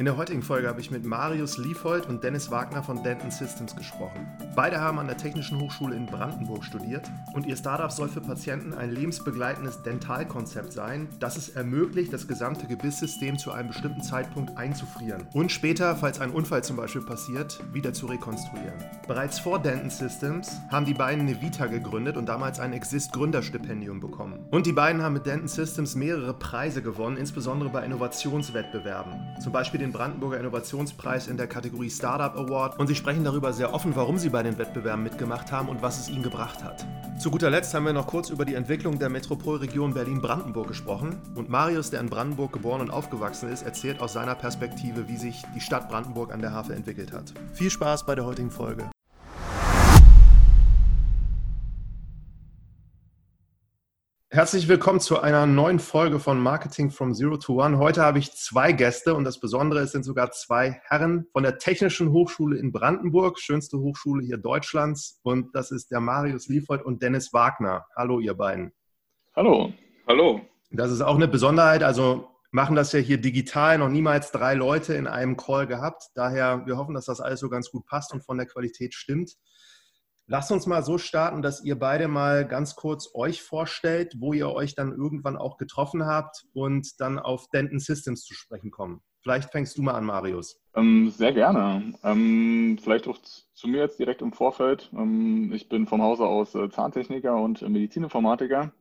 In der heutigen Folge habe ich mit Marius Liefold und Dennis Wagner von Denton Systems gesprochen. Beide haben an der Technischen Hochschule in Brandenburg studiert und ihr Startup soll für Patienten ein lebensbegleitendes Dentalkonzept sein, das es ermöglicht, das gesamte Gebisssystem zu einem bestimmten Zeitpunkt einzufrieren und später, falls ein Unfall zum Beispiel passiert, wieder zu rekonstruieren. Bereits vor Denton Systems haben die beiden eine Vita gegründet und damals ein Exist Gründerstipendium bekommen. Und die beiden haben mit Denton Systems mehrere Preise gewonnen, insbesondere bei Innovationswettbewerben. Zum Beispiel den Brandenburger Innovationspreis in der Kategorie Startup Award und sie sprechen darüber sehr offen, warum sie bei den Wettbewerben mitgemacht haben und was es ihnen gebracht hat. Zu guter Letzt haben wir noch kurz über die Entwicklung der Metropolregion Berlin-Brandenburg gesprochen und Marius, der in Brandenburg geboren und aufgewachsen ist, erzählt aus seiner Perspektive, wie sich die Stadt Brandenburg an der Havel entwickelt hat. Viel Spaß bei der heutigen Folge. Herzlich willkommen zu einer neuen Folge von Marketing from Zero to One. Heute habe ich zwei Gäste und das Besondere ist, sind sogar zwei Herren von der Technischen Hochschule in Brandenburg, schönste Hochschule hier Deutschlands. Und das ist der Marius Liefold und Dennis Wagner. Hallo, ihr beiden. Hallo. Hallo. Das ist auch eine Besonderheit. Also machen das ja hier digital, noch niemals drei Leute in einem Call gehabt. Daher, wir hoffen, dass das alles so ganz gut passt und von der Qualität stimmt. Lasst uns mal so starten, dass ihr beide mal ganz kurz euch vorstellt, wo ihr euch dann irgendwann auch getroffen habt und dann auf Denton Systems zu sprechen kommen. Vielleicht fängst du mal an, Marius. Ähm, sehr gerne. Ähm, vielleicht auch zu mir jetzt direkt im Vorfeld. Ähm, ich bin vom Hause aus äh, Zahntechniker und Medizininformatiker.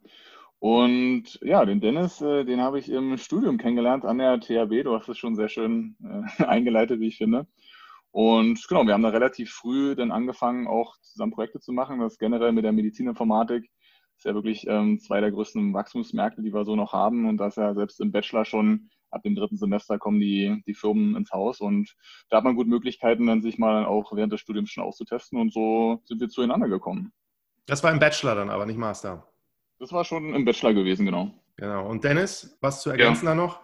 Und ja, den Dennis, äh, den habe ich im Studium kennengelernt an der THB. Du hast es schon sehr schön äh, eingeleitet, wie ich finde. Und genau, wir haben da relativ früh dann angefangen, auch zusammen Projekte zu machen. Das generell mit der Medizininformatik ist ja wirklich ähm, zwei der größten Wachstumsmärkte, die wir so noch haben. Und das ja selbst im Bachelor schon ab dem dritten Semester kommen die, die Firmen ins Haus. Und da hat man gut Möglichkeiten, dann sich mal auch während des Studiums schon auszutesten. Und so sind wir zueinander gekommen. Das war im Bachelor dann, aber nicht Master. Das war schon im Bachelor gewesen, genau. Genau. Und Dennis, was zu ergänzen ja. da noch?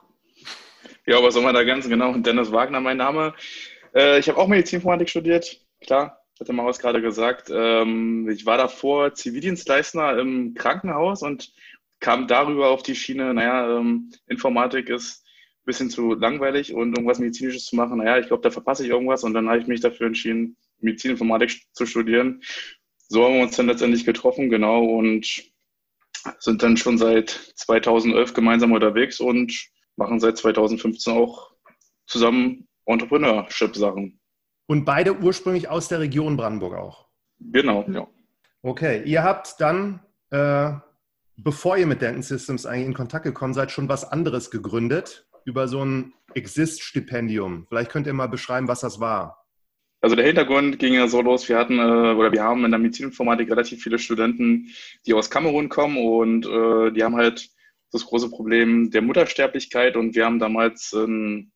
Ja, was soll man da ergänzen? Genau, Dennis Wagner, mein Name. Äh, ich habe auch Medizininformatik studiert, klar, hat der Maus gerade gesagt. Ähm, ich war davor Zivildienstleister im Krankenhaus und kam darüber auf die Schiene, naja, ähm, Informatik ist ein bisschen zu langweilig und irgendwas Medizinisches zu machen, naja, ich glaube, da verpasse ich irgendwas und dann habe ich mich dafür entschieden, Medizininformatik zu studieren. So haben wir uns dann letztendlich getroffen, genau, und sind dann schon seit 2011 gemeinsam unterwegs und machen seit 2015 auch zusammen Entrepreneurship-Sachen. Und beide ursprünglich aus der Region Brandenburg auch? Genau, ja. Okay, ihr habt dann, äh, bevor ihr mit Denton Systems eigentlich in Kontakt gekommen seid, schon was anderes gegründet über so ein Exist-Stipendium. Vielleicht könnt ihr mal beschreiben, was das war. Also der Hintergrund ging ja so los, wir hatten äh, oder wir haben in der Medizininformatik relativ viele Studenten, die aus Kamerun kommen und äh, die haben halt das große Problem der Muttersterblichkeit und wir haben damals ein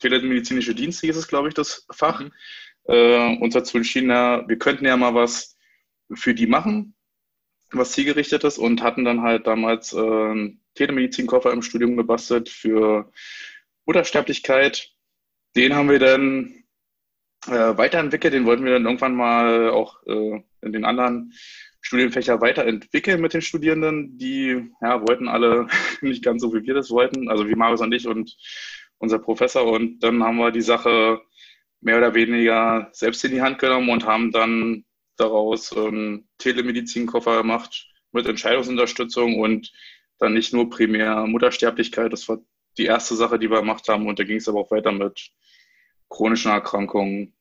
telemedizinische Dienste hieß es, glaube ich, das Fach. Mhm. Äh, uns dazu entschieden, ja, wir könnten ja mal was für die machen, was zielgerichtet ist und hatten dann halt damals äh, einen Telemedizinkoffer im Studium gebastelt für Muttersterblichkeit. Den haben wir dann äh, weiterentwickelt, den wollten wir dann irgendwann mal auch äh, in den anderen Studienfächer weiterentwickeln mit den Studierenden. Die ja, wollten alle nicht ganz so, wie wir das wollten, also wie Marius und ich und unser Professor. Und dann haben wir die Sache mehr oder weniger selbst in die Hand genommen und haben dann daraus einen Telemedizinkoffer gemacht mit Entscheidungsunterstützung und dann nicht nur primär Muttersterblichkeit. Das war die erste Sache, die wir gemacht haben. Und da ging es aber auch weiter mit chronischen Erkrankungen.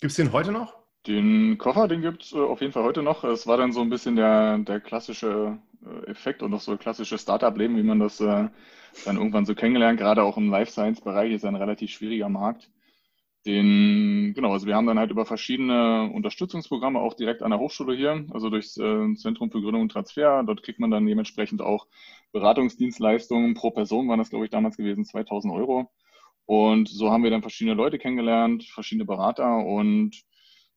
Gibt es den heute noch? Den Koffer, den gibt es äh, auf jeden Fall heute noch. Es war dann so ein bisschen der, der klassische Effekt und auch so klassische Startup-Leben, wie man das äh, dann irgendwann so kennengelernt. Gerade auch im Life Science-Bereich ist ein relativ schwieriger Markt. Den, genau, also wir haben dann halt über verschiedene Unterstützungsprogramme auch direkt an der Hochschule hier, also durchs äh, Zentrum für Gründung und Transfer. Dort kriegt man dann dementsprechend auch Beratungsdienstleistungen pro Person, waren das glaube ich damals gewesen, 2000 Euro. Und so haben wir dann verschiedene Leute kennengelernt, verschiedene Berater und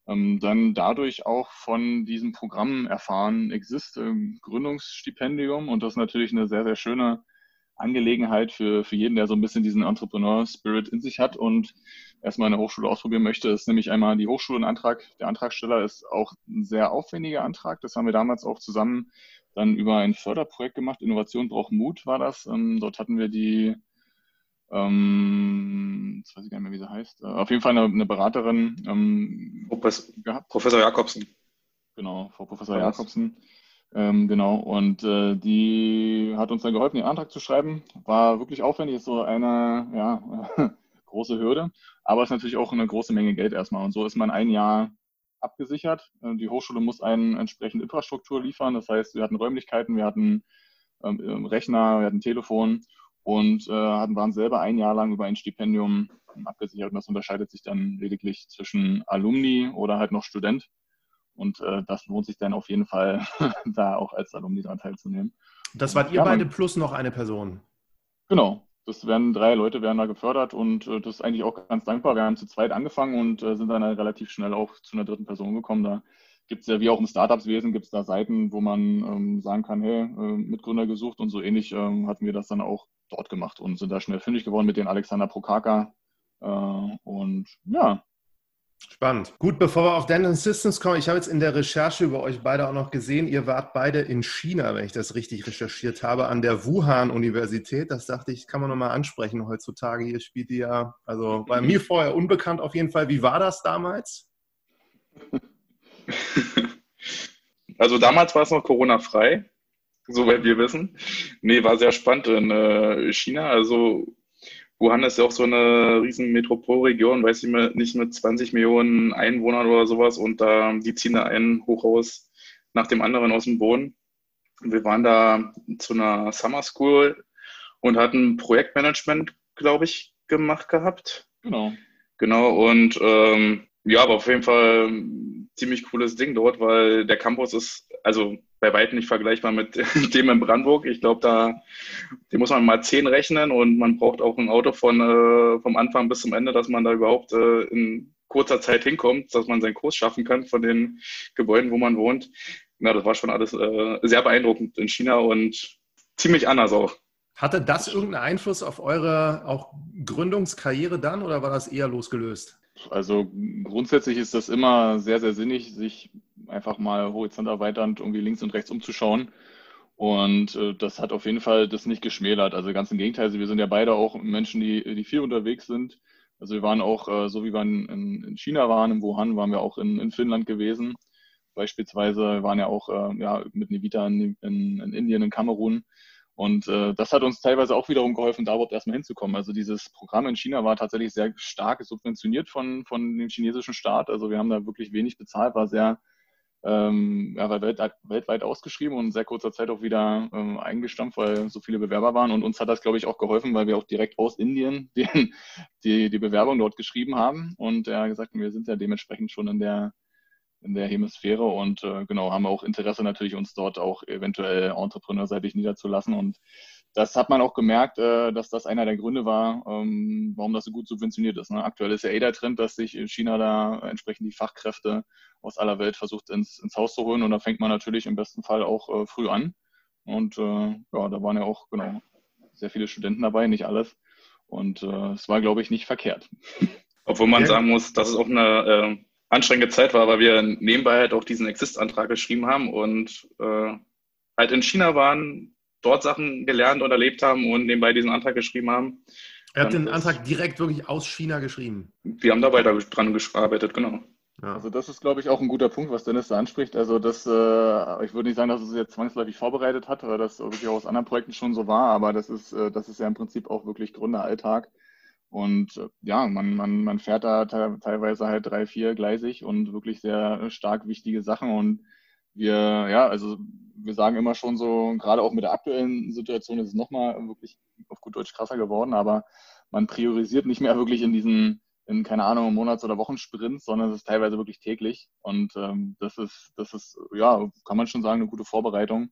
ähm, dann dadurch auch von diesem Programm erfahren, Exist, äh, Gründungsstipendium und das ist natürlich eine sehr, sehr schöne Angelegenheit für, für jeden, der so ein bisschen diesen Entrepreneur-Spirit in sich hat und erstmal eine Hochschule ausprobieren möchte, ist nämlich einmal die Hochschulenantrag. Der Antragsteller ist auch ein sehr aufwendiger Antrag. Das haben wir damals auch zusammen dann über ein Förderprojekt gemacht. Innovation braucht Mut war das. Ähm, dort hatten wir die, ähm, jetzt weiß ich gar nicht mehr, wie sie heißt. Äh, auf jeden Fall eine, eine Beraterin ähm, Professor, gehabt. Professor Jakobsen. Genau, Frau Professor ja, Jakobsen. Ähm, genau, und äh, die hat uns dann geholfen, den Antrag zu schreiben. War wirklich aufwendig, ist so eine ja, große Hürde, aber es ist natürlich auch eine große Menge Geld erstmal. Und so ist man ein Jahr abgesichert. Äh, die Hochschule muss einen entsprechende Infrastruktur liefern. Das heißt, wir hatten Räumlichkeiten, wir hatten ähm Rechner, wir hatten Telefon und äh, waren selber ein Jahr lang über ein Stipendium abgesichert. Und das unterscheidet sich dann lediglich zwischen Alumni oder halt noch Student. Und äh, das lohnt sich dann auf jeden Fall, da auch als Alumni daran teilzunehmen. Das wart ihr ja, beide plus noch eine Person? Genau. Das werden drei Leute werden da gefördert und äh, das ist eigentlich auch ganz dankbar. Wir haben zu zweit angefangen und äh, sind dann halt relativ schnell auch zu einer dritten Person gekommen. Da gibt es ja, wie auch im Startups-Wesen, gibt es da Seiten, wo man ähm, sagen kann, hey, äh, Mitgründer gesucht und so ähnlich ähm, hatten wir das dann auch dort gemacht und sind da schnell fündig geworden mit den Alexander Prokaka. Äh, und ja, Spannend. Gut, bevor wir auf Dental Systems kommen, ich habe jetzt in der Recherche über euch beide auch noch gesehen, ihr wart beide in China, wenn ich das richtig recherchiert habe, an der Wuhan-Universität. Das dachte ich, kann man nochmal ansprechen heutzutage. Hier spielt ihr ja, also bei mir vorher unbekannt auf jeden Fall. Wie war das damals? Also damals war es noch Corona-frei, soweit wir wissen. Nee, war sehr spannend in äh, China. Also Wuhan ist ja auch so eine riesen Metropolregion, weiß ich nicht, mit 20 Millionen Einwohnern oder sowas und da, die ziehen da einen Hochhaus nach dem anderen aus dem Boden. Wir waren da zu einer Summer School und hatten Projektmanagement, glaube ich, gemacht gehabt. Genau. Genau, und ähm, ja, aber auf jeden Fall ein ziemlich cooles Ding dort, weil der Campus ist, also bei weitem nicht vergleichbar mit dem in Brandenburg. Ich glaube, da den muss man mal zehn rechnen und man braucht auch ein Auto von äh, vom Anfang bis zum Ende, dass man da überhaupt äh, in kurzer Zeit hinkommt, dass man seinen Kurs schaffen kann von den Gebäuden, wo man wohnt. Ja, das war schon alles äh, sehr beeindruckend in China und ziemlich anders auch. Hatte das irgendeinen Einfluss auf eure auch Gründungskarriere dann oder war das eher losgelöst? Also grundsätzlich ist das immer sehr, sehr sinnig, sich einfach mal horizont erweiternd irgendwie links und rechts umzuschauen. Und äh, das hat auf jeden Fall das nicht geschmälert. Also ganz im Gegenteil, also wir sind ja beide auch Menschen, die, die viel unterwegs sind. Also wir waren auch, äh, so wie wir in, in, China waren, in Wuhan, waren wir auch in, in Finnland gewesen. Beispielsweise waren ja auch äh, ja, mit Nevita in, in, in Indien, in Kamerun. Und äh, das hat uns teilweise auch wiederum geholfen, da überhaupt erstmal hinzukommen. Also dieses Programm in China war tatsächlich sehr stark subventioniert von, von dem chinesischen Staat. Also wir haben da wirklich wenig bezahlt, war sehr ähm, ja, war weltweit, weltweit ausgeschrieben und in sehr kurzer Zeit auch wieder ähm, eingestampft, weil so viele Bewerber waren. Und uns hat das, glaube ich, auch geholfen, weil wir auch direkt aus Indien die, die, die Bewerbung dort geschrieben haben. Und er hat gesagt, wir sind ja dementsprechend schon in der in der Hemisphäre und äh, genau, haben auch Interesse natürlich, uns dort auch eventuell entrepreneurseitig niederzulassen. Und das hat man auch gemerkt, äh, dass das einer der Gründe war, ähm, warum das so gut subventioniert ist. Ne? Aktuell ist ja eh der Trend, dass sich China da entsprechend die Fachkräfte aus aller Welt versucht ins, ins Haus zu holen. Und da fängt man natürlich im besten Fall auch äh, früh an. Und äh, ja, da waren ja auch genau sehr viele Studenten dabei, nicht alles. Und äh, es war, glaube ich, nicht verkehrt. Obwohl man sagen muss, dass es auch eine äh, anstrengende Zeit war, weil wir nebenbei halt auch diesen Exist-Antrag geschrieben haben und äh, halt in China waren, dort Sachen gelernt und erlebt haben und nebenbei diesen Antrag geschrieben haben. Er hat den Antrag direkt wirklich aus China geschrieben. Wir haben da weiter dran gearbeitet, genau. Ja. Also das ist, glaube ich, auch ein guter Punkt, was Dennis da anspricht. Also das, äh, ich würde nicht sagen, dass es jetzt zwangsläufig vorbereitet hat, weil das wirklich auch aus anderen Projekten schon so war, aber das ist, äh, das ist ja im Prinzip auch wirklich Gründeralltag. Und äh, ja, man, man, man fährt da teilweise halt drei, vier gleisig und wirklich sehr stark wichtige Sachen. Und wir, ja, also wir sagen immer schon so, gerade auch mit der aktuellen Situation ist es nochmal wirklich auf gut Deutsch krasser geworden, aber man priorisiert nicht mehr wirklich in diesen, in, keine Ahnung, Monats- oder Wochensprints, sondern es ist teilweise wirklich täglich. Und ähm, das ist, das ist, ja, kann man schon sagen, eine gute Vorbereitung.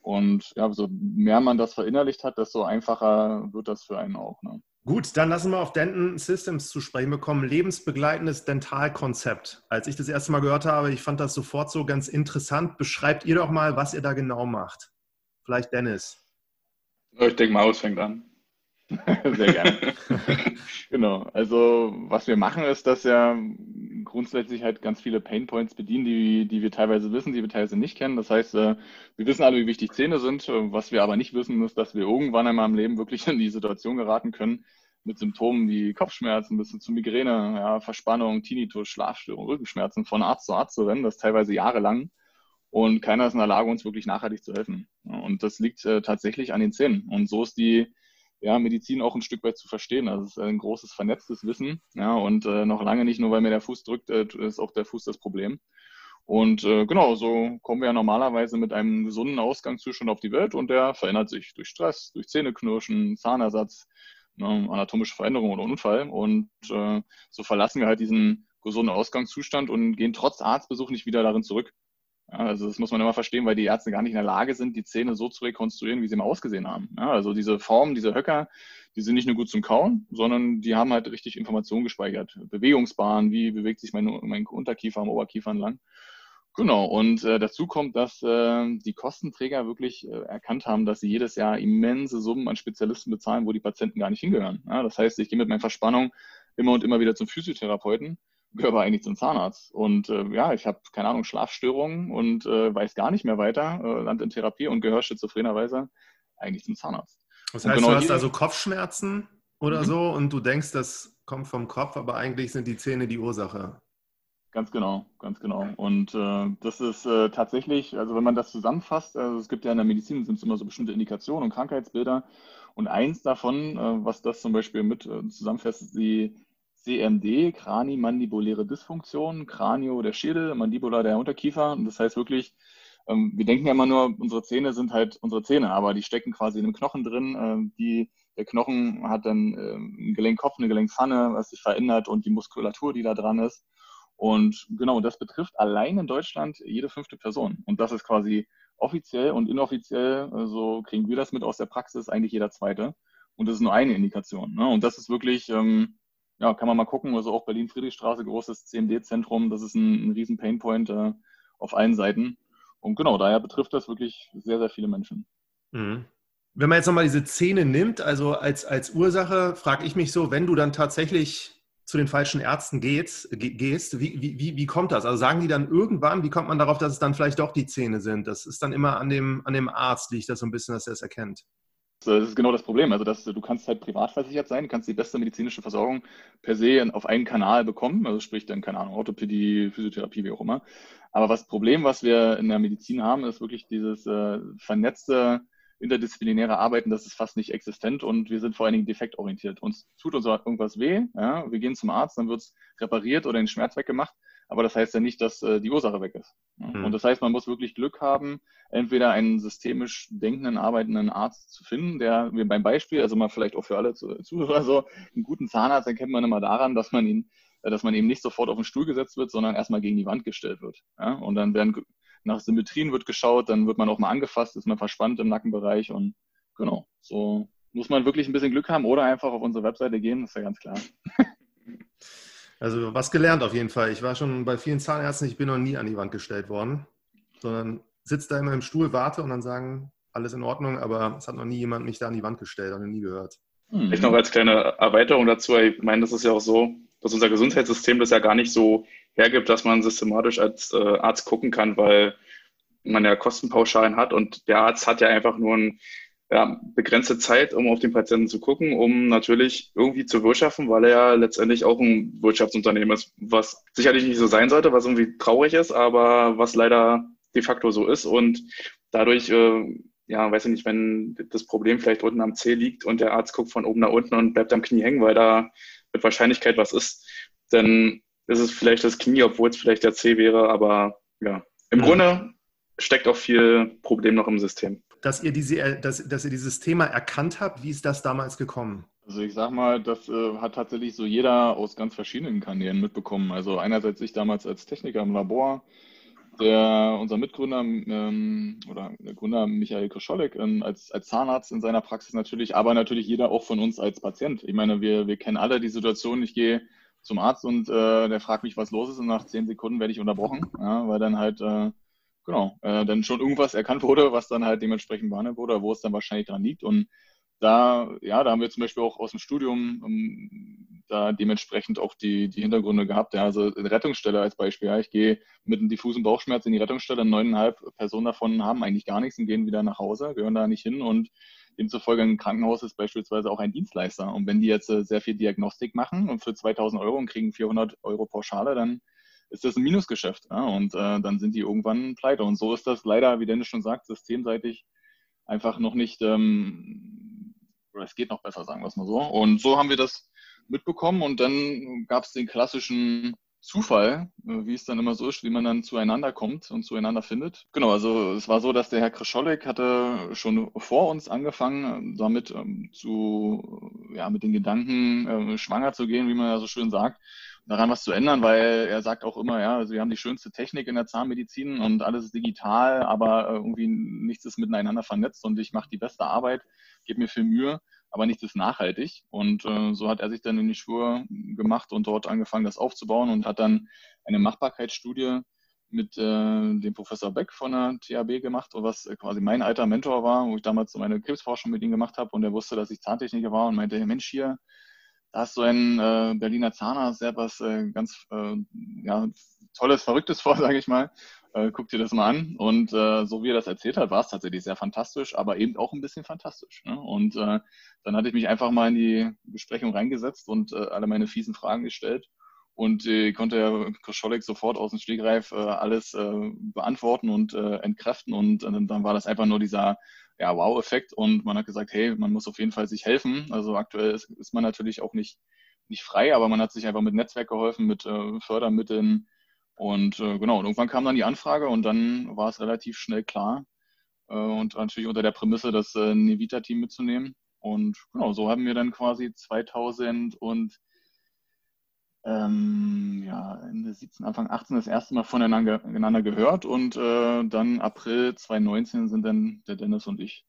Und ja, so mehr man das verinnerlicht hat, desto einfacher wird das für einen auch. Ne? Gut, dann lassen wir auf Denton Systems zu sprechen bekommen. Lebensbegleitendes Dentalkonzept. Als ich das erste Mal gehört habe, ich fand das sofort so ganz interessant. Beschreibt ihr doch mal, was ihr da genau macht. Vielleicht Dennis. Ich denke mal, fängt an. Sehr gerne. genau. Also was wir machen, ist, dass ja grundsätzlich halt ganz viele Painpoints bedienen, die, die wir teilweise wissen, die wir teilweise nicht kennen. Das heißt, äh, wir wissen alle, wie wichtig Zähne sind. Was wir aber nicht wissen, ist, dass wir irgendwann einmal im Leben wirklich in die Situation geraten können, mit Symptomen wie Kopfschmerzen bis hin zu Migräne, ja, Verspannung, Tinnitus, Schlafstörung, Rückenschmerzen von Arzt zu Arzt zu rennen, das teilweise jahrelang. Und keiner ist in der Lage, uns wirklich nachhaltig zu helfen. Und das liegt äh, tatsächlich an den Zähnen. Und so ist die ja, Medizin auch ein Stück weit zu verstehen. Also es ist ein großes vernetztes Wissen. Ja, und äh, noch lange nicht nur, weil mir der Fuß drückt, äh, ist auch der Fuß das Problem. Und äh, genau, so kommen wir ja normalerweise mit einem gesunden Ausgangszustand auf die Welt und der verändert sich durch Stress, durch Zähneknirschen, Zahnersatz, ne, anatomische Veränderung oder Unfall. Und äh, so verlassen wir halt diesen gesunden Ausgangszustand und gehen trotz Arztbesuch nicht wieder darin zurück. Also das muss man immer verstehen, weil die Ärzte gar nicht in der Lage sind, die Zähne so zu rekonstruieren, wie sie mal ausgesehen haben. Ja, also diese Formen, diese Höcker, die sind nicht nur gut zum Kauen, sondern die haben halt richtig Informationen gespeichert. Bewegungsbahnen, wie bewegt sich mein, mein Unterkiefer am Oberkiefer entlang. Genau, und äh, dazu kommt, dass äh, die Kostenträger wirklich äh, erkannt haben, dass sie jedes Jahr immense Summen an Spezialisten bezahlen, wo die Patienten gar nicht hingehören. Ja, das heißt, ich gehe mit meiner Verspannung immer und immer wieder zum Physiotherapeuten, gehöre eigentlich zum Zahnarzt. Und äh, ja, ich habe, keine Ahnung, Schlafstörungen und äh, weiß gar nicht mehr weiter, äh, land in Therapie und gehöre schizophrenerweise eigentlich zum Zahnarzt. Das heißt, genau du hast also Kopfschmerzen oder mhm. so und du denkst, das kommt vom Kopf, aber eigentlich sind die Zähne die Ursache. Ganz genau, ganz genau. Und äh, das ist äh, tatsächlich, also wenn man das zusammenfasst, also es gibt ja in der Medizin sind es immer so bestimmte Indikationen und Krankheitsbilder. Und eins davon, äh, was das zum Beispiel mit äh, zusammenfasst, ist die CMD, Kranimandibuläre Dysfunktion, Kranio der Schädel, Mandibula der Unterkiefer. Und das heißt wirklich, ähm, wir denken ja immer nur, unsere Zähne sind halt unsere Zähne, aber die stecken quasi in einem Knochen drin. Äh, die, der Knochen hat dann äh, einen Gelenkkopf, eine Gelenkpfanne, was sich verändert und die Muskulatur, die da dran ist. Und genau, das betrifft allein in Deutschland jede fünfte Person. Und das ist quasi offiziell und inoffiziell, so also kriegen wir das mit aus der Praxis, eigentlich jeder zweite. Und das ist nur eine Indikation. Ne? Und das ist wirklich, ähm, ja, kann man mal gucken, also auch Berlin-Friedrichstraße, großes CMD-Zentrum, das ist ein, ein riesen Painpoint äh, auf allen Seiten. Und genau, daher betrifft das wirklich sehr, sehr viele Menschen. Mhm. Wenn man jetzt nochmal diese Zähne nimmt, also als, als Ursache, frage ich mich so, wenn du dann tatsächlich zu den falschen Ärzten gehst, gehst wie, wie, wie kommt das? Also sagen die dann irgendwann, wie kommt man darauf, dass es dann vielleicht doch die Zähne sind? Das ist dann immer an dem, an dem Arzt, liegt das so ein bisschen, dass er es erkennt. Das ist genau das Problem. Also dass, du kannst halt privat versichert sein, kannst die beste medizinische Versorgung per se auf einen Kanal bekommen, also sprich dann, keine Ahnung, Orthopädie, Physiotherapie, wie auch immer. Aber das Problem, was wir in der Medizin haben, ist wirklich dieses äh, vernetzte interdisziplinäre Arbeiten, das ist fast nicht existent und wir sind vor allen Dingen defektorientiert. Uns tut uns irgendwas weh, ja, wir gehen zum Arzt, dann wird es repariert oder den Schmerz weggemacht, aber das heißt ja nicht, dass äh, die Ursache weg ist. Mhm. Und das heißt, man muss wirklich Glück haben, entweder einen systemisch denkenden, arbeitenden Arzt zu finden, der, wie beim Beispiel, also mal vielleicht auch für alle Zuhörer so, einen guten Zahnarzt erkennt man immer daran, dass man ihn äh, dass man eben nicht sofort auf den Stuhl gesetzt wird, sondern erstmal gegen die Wand gestellt wird. Ja? Und dann werden nach Symmetrien wird geschaut, dann wird man auch mal angefasst, ist man verspannt im Nackenbereich und genau, so muss man wirklich ein bisschen Glück haben oder einfach auf unsere Webseite gehen, ist ja ganz klar. Also was gelernt auf jeden Fall. Ich war schon bei vielen Zahnärzten, ich bin noch nie an die Wand gestellt worden, sondern sitze da immer im Stuhl, warte und dann sagen, alles in Ordnung, aber es hat noch nie jemand mich da an die Wand gestellt, habe nie gehört. Hm. Vielleicht noch als kleine Erweiterung dazu, ich meine, das ist ja auch so, dass unser Gesundheitssystem das ja gar nicht so hergibt, dass man systematisch als äh, Arzt gucken kann, weil man ja Kostenpauschalen hat und der Arzt hat ja einfach nur eine ja, begrenzte Zeit, um auf den Patienten zu gucken, um natürlich irgendwie zu wirtschaften, weil er ja letztendlich auch ein Wirtschaftsunternehmen ist, was sicherlich nicht so sein sollte, was irgendwie traurig ist, aber was leider de facto so ist und dadurch äh, ja, weiß ich nicht, wenn das Problem vielleicht unten am C liegt und der Arzt guckt von oben nach unten und bleibt am Knie hängen, weil da mit Wahrscheinlichkeit was ist, dann ist es vielleicht das Knie, obwohl es vielleicht der C wäre, aber ja, im mhm. Grunde steckt auch viel Problem noch im System. Dass ihr, diese, dass, dass ihr dieses Thema erkannt habt, wie ist das damals gekommen? Also ich sag mal, das äh, hat tatsächlich so jeder aus ganz verschiedenen Kanälen mitbekommen. Also einerseits ich damals als Techniker im Labor, der, unser Mitgründer ähm, oder der Gründer Michael Koscholek ähm, als, als Zahnarzt in seiner Praxis natürlich, aber natürlich jeder auch von uns als Patient. Ich meine, wir, wir kennen alle die Situation, ich gehe zum Arzt und äh, der fragt mich, was los ist und nach zehn Sekunden werde ich unterbrochen, ja, weil dann halt, äh, genau, äh, dann schon irgendwas erkannt wurde, was dann halt dementsprechend behandelt wurde, wo es dann wahrscheinlich dran liegt und da, ja, da haben wir zum Beispiel auch aus dem Studium um, ähm, da dementsprechend auch die, die Hintergründe gehabt. Ja, also Rettungsstelle als Beispiel. Ja, ich gehe mit einem diffusen Bauchschmerz in die Rettungsstelle, neuneinhalb Personen davon haben eigentlich gar nichts und gehen wieder nach Hause, gehören da nicht hin und demzufolge ein Krankenhaus ist beispielsweise auch ein Dienstleister. Und wenn die jetzt äh, sehr viel Diagnostik machen und für 2000 Euro und kriegen 400 Euro Pauschale, dann ist das ein Minusgeschäft. Ja? Und äh, dann sind die irgendwann pleite. Und so ist das leider, wie Dennis schon sagt, systemseitig einfach noch nicht, ähm, oder es geht noch besser, sagen wir es mal so. Und so haben wir das mitbekommen und dann gab es den klassischen Zufall, äh, wie es dann immer so ist, wie man dann zueinander kommt und zueinander findet. Genau, also es war so, dass der Herr Krischolik hatte schon vor uns angefangen, damit ähm, zu, ja, mit den Gedanken äh, schwanger zu gehen, wie man ja so schön sagt, daran was zu ändern, weil er sagt auch immer, ja, also wir haben die schönste Technik in der Zahnmedizin und alles ist digital, aber äh, irgendwie nichts ist miteinander vernetzt und ich mache die beste Arbeit, gebe mir viel Mühe aber nichts ist nachhaltig. Und äh, so hat er sich dann in die Spur gemacht und dort angefangen, das aufzubauen und hat dann eine Machbarkeitsstudie mit äh, dem Professor Beck von der THB gemacht, was quasi mein alter Mentor war, wo ich damals so meine Krebsforschung mit ihm gemacht habe und er wusste, dass ich Zahntechniker war und meinte, Mensch, hier, da ist so ein äh, Berliner Zahnarzt, der was äh, ganz äh, ja, Tolles, Verrücktes vor, sage ich mal äh, guck dir das mal an. Und äh, so wie er das erzählt hat, war es tatsächlich sehr fantastisch, aber eben auch ein bisschen fantastisch. Ne? Und äh, dann hatte ich mich einfach mal in die Besprechung reingesetzt und äh, alle meine fiesen Fragen gestellt. Und äh, konnte Herr Kroscholik sofort aus dem Stegreif äh, alles äh, beantworten und äh, entkräften. Und äh, dann war das einfach nur dieser ja, Wow-Effekt. Und man hat gesagt, hey, man muss auf jeden Fall sich helfen. Also aktuell ist, ist man natürlich auch nicht, nicht frei, aber man hat sich einfach mit Netzwerk geholfen, mit äh, Fördermitteln, und äh, genau, und irgendwann kam dann die Anfrage und dann war es relativ schnell klar. Äh, und natürlich unter der Prämisse, das äh, Nevita-Team mitzunehmen. Und genau, so haben wir dann quasi 2000 und ähm, ja, Ende 17, Anfang 18 das erste Mal voneinander gehört und äh, dann April 2019 sind dann der Dennis und ich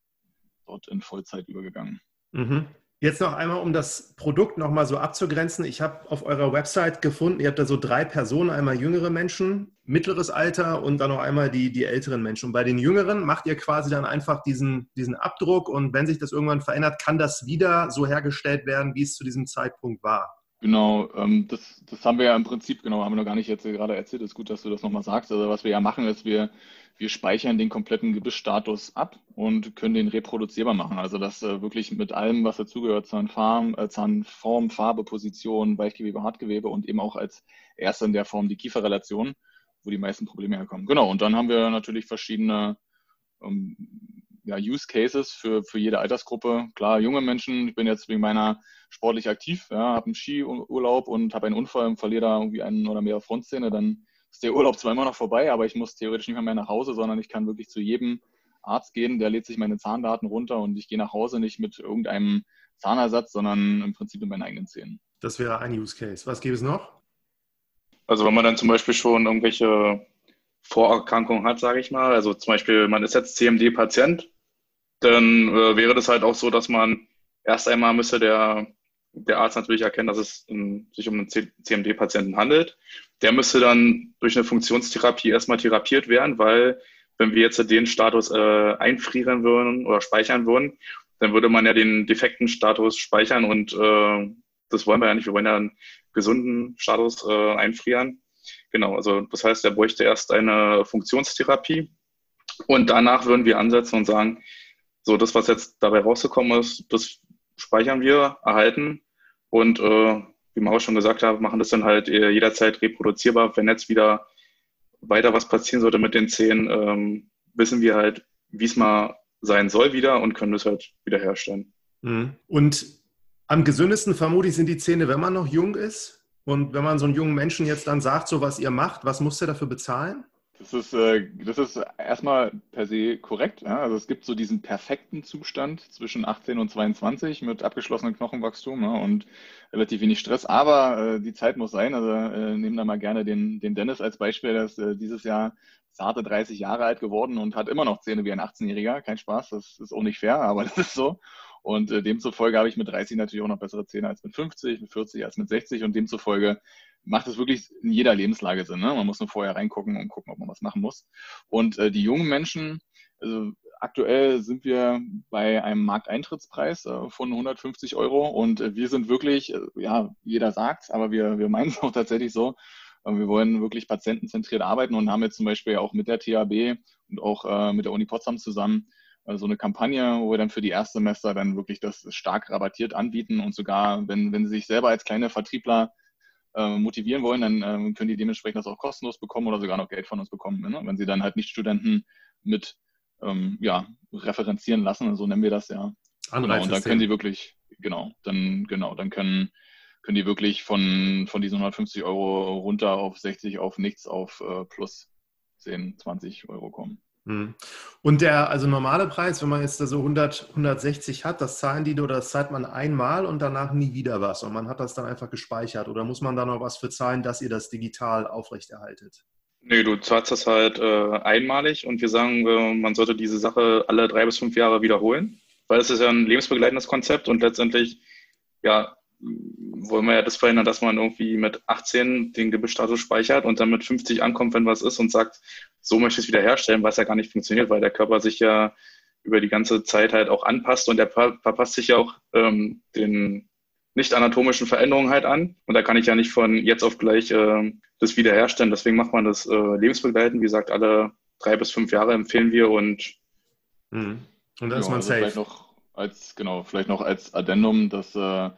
dort in Vollzeit übergegangen. Mhm. Jetzt noch einmal, um das Produkt nochmal so abzugrenzen. Ich habe auf eurer Website gefunden, ihr habt da so drei Personen, einmal jüngere Menschen, mittleres Alter und dann noch einmal die, die älteren Menschen. Und bei den jüngeren macht ihr quasi dann einfach diesen, diesen Abdruck und wenn sich das irgendwann verändert, kann das wieder so hergestellt werden, wie es zu diesem Zeitpunkt war. Genau, ähm, das, das haben wir ja im Prinzip, genau, haben wir noch gar nicht jetzt gerade erzählt. Ist gut, dass du das nochmal sagst. Also was wir ja machen, ist, wir wir speichern den kompletten Gebissstatus ab und können den reproduzierbar machen. Also das äh, wirklich mit allem, was dazugehört, Zahnform, äh, Zahnform, Farbe, Position, Weichgewebe, Hartgewebe und eben auch als erster in der Form die Kieferrelation, wo die meisten Probleme herkommen. Genau, und dann haben wir natürlich verschiedene ähm, ja, Use Cases für, für jede Altersgruppe. Klar, junge Menschen, ich bin jetzt wegen meiner sportlich aktiv, ja, habe einen Skiurlaub und habe einen Unfall und verliere da irgendwie einen oder mehrere Frontzähne, dann ist der Urlaub zwar immer noch vorbei, aber ich muss theoretisch nicht mehr, mehr nach Hause, sondern ich kann wirklich zu jedem Arzt gehen, der lädt sich meine Zahndaten runter und ich gehe nach Hause nicht mit irgendeinem Zahnersatz, sondern im Prinzip mit meinen eigenen Zähnen. Das wäre ein Use Case. Was gibt es noch? Also wenn man dann zum Beispiel schon irgendwelche Vorerkrankungen hat, sage ich mal, also zum Beispiel man ist jetzt CMD-Patient, dann äh, wäre das halt auch so, dass man erst einmal müsste der der Arzt natürlich erkennt, dass es um, sich um einen CMD-Patienten handelt. Der müsste dann durch eine Funktionstherapie erstmal therapiert werden, weil wenn wir jetzt den Status äh, einfrieren würden oder speichern würden, dann würde man ja den defekten Status speichern und äh, das wollen wir ja nicht. Wir wollen ja einen gesunden Status äh, einfrieren. Genau, also das heißt, er bräuchte erst eine Funktionstherapie und danach würden wir ansetzen und sagen, so das, was jetzt dabei rausgekommen ist, das speichern wir, erhalten und äh, wie auch schon gesagt hat, machen das dann halt äh, jederzeit reproduzierbar. Wenn jetzt wieder weiter was passieren sollte mit den Zähnen, ähm, wissen wir halt, wie es mal sein soll wieder und können das halt wiederherstellen. Mhm. Und am gesündesten vermutlich sind die Zähne, wenn man noch jung ist. Und wenn man so einen jungen Menschen jetzt dann sagt, so was ihr macht, was muss der dafür bezahlen? Das ist, äh, das ist erstmal per se korrekt. Also es gibt so diesen perfekten Zustand zwischen 18 und 22 mit abgeschlossenem Knochenwachstum ja, und relativ wenig Stress. Aber äh, die Zeit muss sein. Also äh, nehmen da mal gerne den, den Dennis als Beispiel. Der ist dieses Jahr zarte 30 Jahre alt geworden und hat immer noch Zähne wie ein 18-Jähriger. Kein Spaß, das ist auch nicht fair, aber das ist so. Und demzufolge habe ich mit 30 natürlich auch noch bessere Zähne als mit 50, mit 40 als mit 60 und demzufolge macht es wirklich in jeder Lebenslage Sinn. Ne? Man muss nur vorher reingucken und gucken, ob man was machen muss. Und äh, die jungen Menschen, also aktuell sind wir bei einem Markteintrittspreis äh, von 150 Euro und äh, wir sind wirklich, äh, ja, jeder sagt aber wir, wir meinen es auch tatsächlich so, äh, wir wollen wirklich patientenzentriert arbeiten und haben jetzt zum Beispiel auch mit der THB und auch äh, mit der Uni Potsdam zusammen äh, so eine Kampagne, wo wir dann für die Erstsemester dann wirklich das stark rabattiert anbieten und sogar, wenn, wenn sie sich selber als kleine Vertriebler motivieren wollen, dann äh, können die dementsprechend das auch kostenlos bekommen oder sogar noch Geld von uns bekommen, ne? wenn sie dann halt nicht Studenten mit ähm, ja, referenzieren lassen, so nennen wir das ja. Genau, und dann können sie wirklich, genau, dann, genau, dann können, können die wirklich von, von diesen 150 Euro runter auf 60, auf nichts, auf äh, plus 10, 20 Euro kommen. Hm. Und der also normale Preis, wenn man jetzt da so 100, 160 hat, das zahlen die oder das zahlt man einmal und danach nie wieder was. Und man hat das dann einfach gespeichert. Oder muss man da noch was für zahlen, dass ihr das digital aufrechterhaltet? Nee, du zahlst das halt äh, einmalig. Und wir sagen, äh, man sollte diese Sache alle drei bis fünf Jahre wiederholen, weil es ist ja ein lebensbegleitendes Konzept. Und letztendlich ja, wollen wir ja das verhindern, dass man irgendwie mit 18 den Gebietsstatus speichert und dann mit 50 ankommt, wenn was ist und sagt, so möchte ich es wiederherstellen, was ja gar nicht funktioniert, weil der Körper sich ja über die ganze Zeit halt auch anpasst und der verpasst sich ja auch ähm, den nicht anatomischen Veränderungen halt an. Und da kann ich ja nicht von jetzt auf gleich äh, das wiederherstellen. Deswegen macht man das äh, lebensbegleitend. Wie gesagt, alle drei bis fünf Jahre empfehlen wir und mhm. und dann ist man also safe. Vielleicht noch als, genau, vielleicht noch als Addendum, dass äh,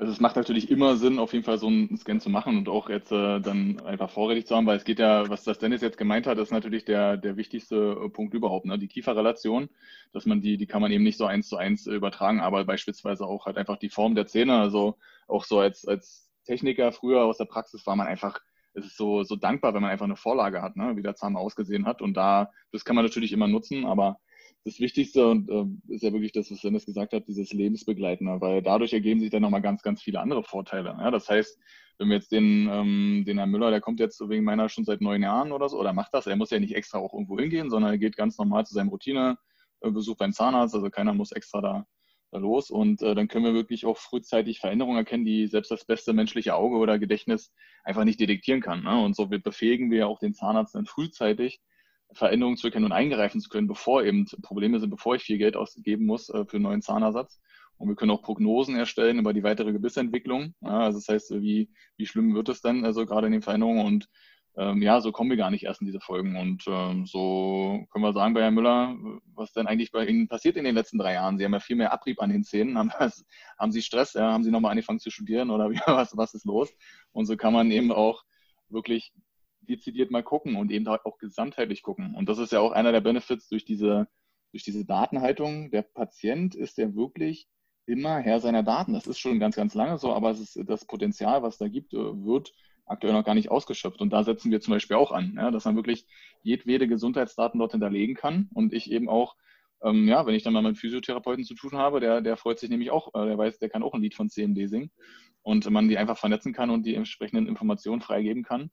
also es macht natürlich immer Sinn, auf jeden Fall so einen Scan zu machen und auch jetzt äh, dann einfach vorrätig zu haben, weil es geht ja, was das Dennis jetzt gemeint hat, ist natürlich der, der wichtigste äh, Punkt überhaupt, ne? die Kieferrelation, dass man die, die kann man eben nicht so eins zu eins äh, übertragen, aber beispielsweise auch halt einfach die Form der Zähne, also auch so als, als Techniker früher aus der Praxis war man einfach, es ist so, so dankbar, wenn man einfach eine Vorlage hat, ne? wie der Zahn ausgesehen hat und da, das kann man natürlich immer nutzen, aber das Wichtigste und äh, ist ja wirklich das, was Dennis gesagt hat, dieses Lebensbegleitende, weil dadurch ergeben sich dann nochmal ganz, ganz viele andere Vorteile. Ja? Das heißt, wenn wir jetzt den, ähm, den Herrn Müller, der kommt jetzt wegen meiner schon seit neun Jahren oder so, oder macht das, er muss ja nicht extra auch irgendwo hingehen, sondern er geht ganz normal zu seinem Routinebesuch beim Zahnarzt, also keiner muss extra da, da los und äh, dann können wir wirklich auch frühzeitig Veränderungen erkennen, die selbst das beste menschliche Auge oder Gedächtnis einfach nicht detektieren kann. Ne? Und so befähigen wir auch den Zahnarzt dann frühzeitig, Veränderungen zu erkennen und eingreifen zu können, bevor eben Probleme sind, bevor ich viel Geld ausgeben muss äh, für einen neuen Zahnersatz. Und wir können auch Prognosen erstellen über die weitere Gebissentwicklung. Ja, also das heißt, wie, wie schlimm wird es denn, also gerade in den Veränderungen? Und ähm, ja, so kommen wir gar nicht erst in diese Folgen. Und ähm, so können wir sagen bei Herrn Müller, was denn eigentlich bei Ihnen passiert in den letzten drei Jahren? Sie haben ja viel mehr Abrieb an den Zähnen. Haben, haben Sie Stress? Ja? Haben Sie nochmal angefangen zu studieren oder wie, was, was ist los? Und so kann man eben auch wirklich dezidiert mal gucken und eben auch gesamtheitlich gucken. Und das ist ja auch einer der Benefits durch diese, durch diese Datenhaltung. Der Patient ist ja wirklich immer Herr seiner Daten. Das ist schon ganz, ganz lange so, aber es ist das Potenzial, was da gibt, äh, wird aktuell noch gar nicht ausgeschöpft. Und da setzen wir zum Beispiel auch an, ja, dass man wirklich jedwede Gesundheitsdaten dort hinterlegen kann und ich eben auch ähm, ja, wenn ich dann mal mit Physiotherapeuten zu tun habe, der, der freut sich nämlich auch, äh, der weiß, der kann auch ein Lied von CMD singen und man die einfach vernetzen kann und die entsprechenden Informationen freigeben kann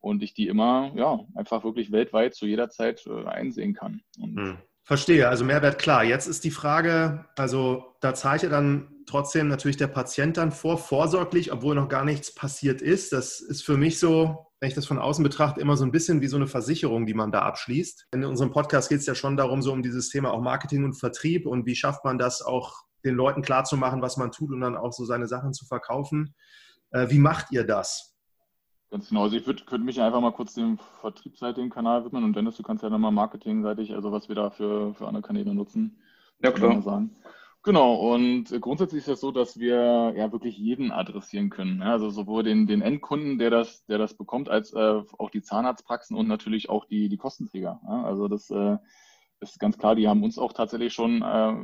und ich die immer, ja, einfach wirklich weltweit zu jeder Zeit äh, einsehen kann. Hm. Verstehe, also Mehrwert klar. Jetzt ist die Frage, also da zeichnet dann trotzdem natürlich der Patient dann vor, vorsorglich, obwohl noch gar nichts passiert ist. Das ist für mich so, wenn ich das von außen betrachte, immer so ein bisschen wie so eine Versicherung, die man da abschließt. In unserem Podcast geht es ja schon darum, so um dieses Thema auch Marketing und Vertrieb und wie schafft man das auch den Leuten klarzumachen, was man tut und dann auch so seine Sachen zu verkaufen. Äh, wie macht ihr das? Ganz genau. Also ich würde, könnte mich einfach mal kurz dem vertriebsseitigen Kanal widmen und Dennis, du kannst ja dann mal marketingseitig, also was wir da für, für andere Kanäle nutzen. Ja, klar. Sagen. Genau, und grundsätzlich ist es das so, dass wir ja wirklich jeden adressieren können. Ja, also sowohl den, den Endkunden, der das, der das bekommt, als äh, auch die Zahnarztpraxen und natürlich auch die, die Kostenträger. Ja, also das äh, ist ganz klar, die haben uns auch tatsächlich schon äh,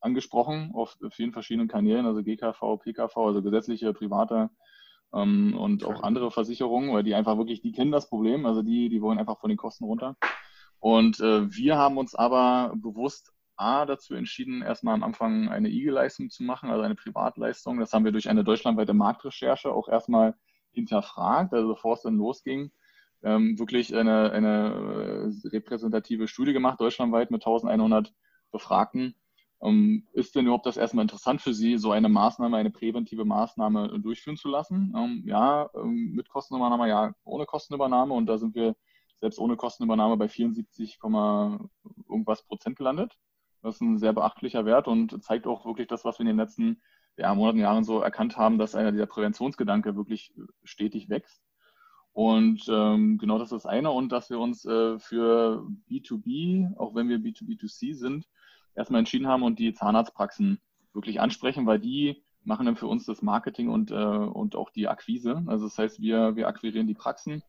angesprochen auf vielen verschiedenen Kanälen, also GKV, PKV, also gesetzliche, private ähm, und auch andere Versicherungen, weil die einfach wirklich, die kennen das Problem, also die, die wollen einfach von den Kosten runter. Und äh, wir haben uns aber bewusst A dazu entschieden, erstmal am Anfang eine IG-Leistung zu machen, also eine Privatleistung. Das haben wir durch eine deutschlandweite Marktrecherche auch erstmal hinterfragt, also bevor es dann losging, ähm, wirklich eine, eine äh, repräsentative Studie gemacht, deutschlandweit mit 1100 Befragten ist denn überhaupt das erstmal interessant für Sie, so eine Maßnahme, eine präventive Maßnahme durchführen zu lassen? Ähm, ja, ähm, mit Kostenübernahme, ja, ohne Kostenübernahme. Und da sind wir selbst ohne Kostenübernahme bei 74, irgendwas Prozent gelandet. Das ist ein sehr beachtlicher Wert und zeigt auch wirklich das, was wir in den letzten ja, Monaten, Jahren so erkannt haben, dass einer dieser Präventionsgedanke wirklich stetig wächst. Und ähm, genau das ist das eine. Und dass wir uns äh, für B2B, auch wenn wir B2B2C sind, erstmal entschieden haben und die Zahnarztpraxen wirklich ansprechen, weil die machen dann für uns das Marketing und, äh, und auch die Akquise. Also das heißt, wir, wir akquirieren die Praxen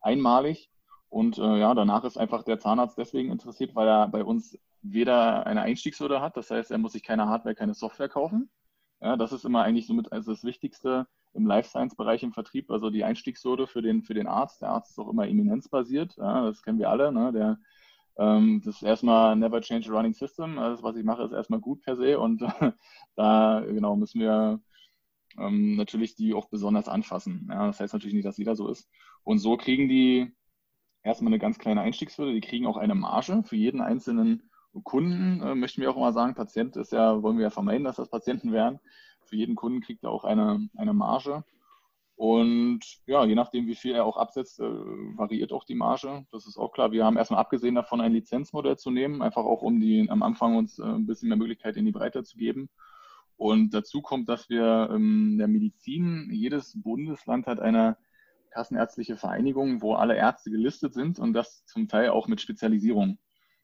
einmalig und äh, ja, danach ist einfach der Zahnarzt deswegen interessiert, weil er bei uns weder eine Einstiegshürde hat, das heißt, er muss sich keine Hardware, keine Software kaufen. Ja, das ist immer eigentlich somit also das Wichtigste im Life Science Bereich im Vertrieb, also die Einstiegshürde für den, für den Arzt. Der Arzt ist auch immer eminenzbasiert, ja, das kennen wir alle. Ne? Der, ähm, das ist erstmal never change a running system. Alles, was ich mache, ist erstmal gut per se und da genau müssen wir ähm, natürlich die auch besonders anfassen. Ja, das heißt natürlich nicht, dass jeder so ist. Und so kriegen die erstmal eine ganz kleine Einstiegshürde. Die kriegen auch eine Marge für jeden einzelnen Kunden. Äh, möchten wir auch immer sagen, Patient ist ja, wollen wir ja vermeiden, dass das Patienten werden. Für jeden Kunden kriegt er auch eine, eine Marge. Und ja, je nachdem, wie viel er auch absetzt, äh, variiert auch die Marge. Das ist auch klar. Wir haben erstmal abgesehen davon, ein Lizenzmodell zu nehmen, einfach auch um die am Anfang uns äh, ein bisschen mehr Möglichkeit in die Breite zu geben. Und dazu kommt, dass wir in der Medizin, jedes Bundesland hat eine kassenärztliche Vereinigung, wo alle Ärzte gelistet sind und das zum Teil auch mit Spezialisierung.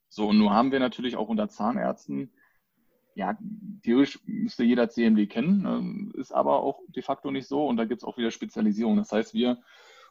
So, und nun haben wir natürlich auch unter Zahnärzten, ja, theoretisch müsste jeder CMD kennen, ähm, ist aber auch de facto nicht so und da gibt es auch wieder Spezialisierung. Das heißt, wir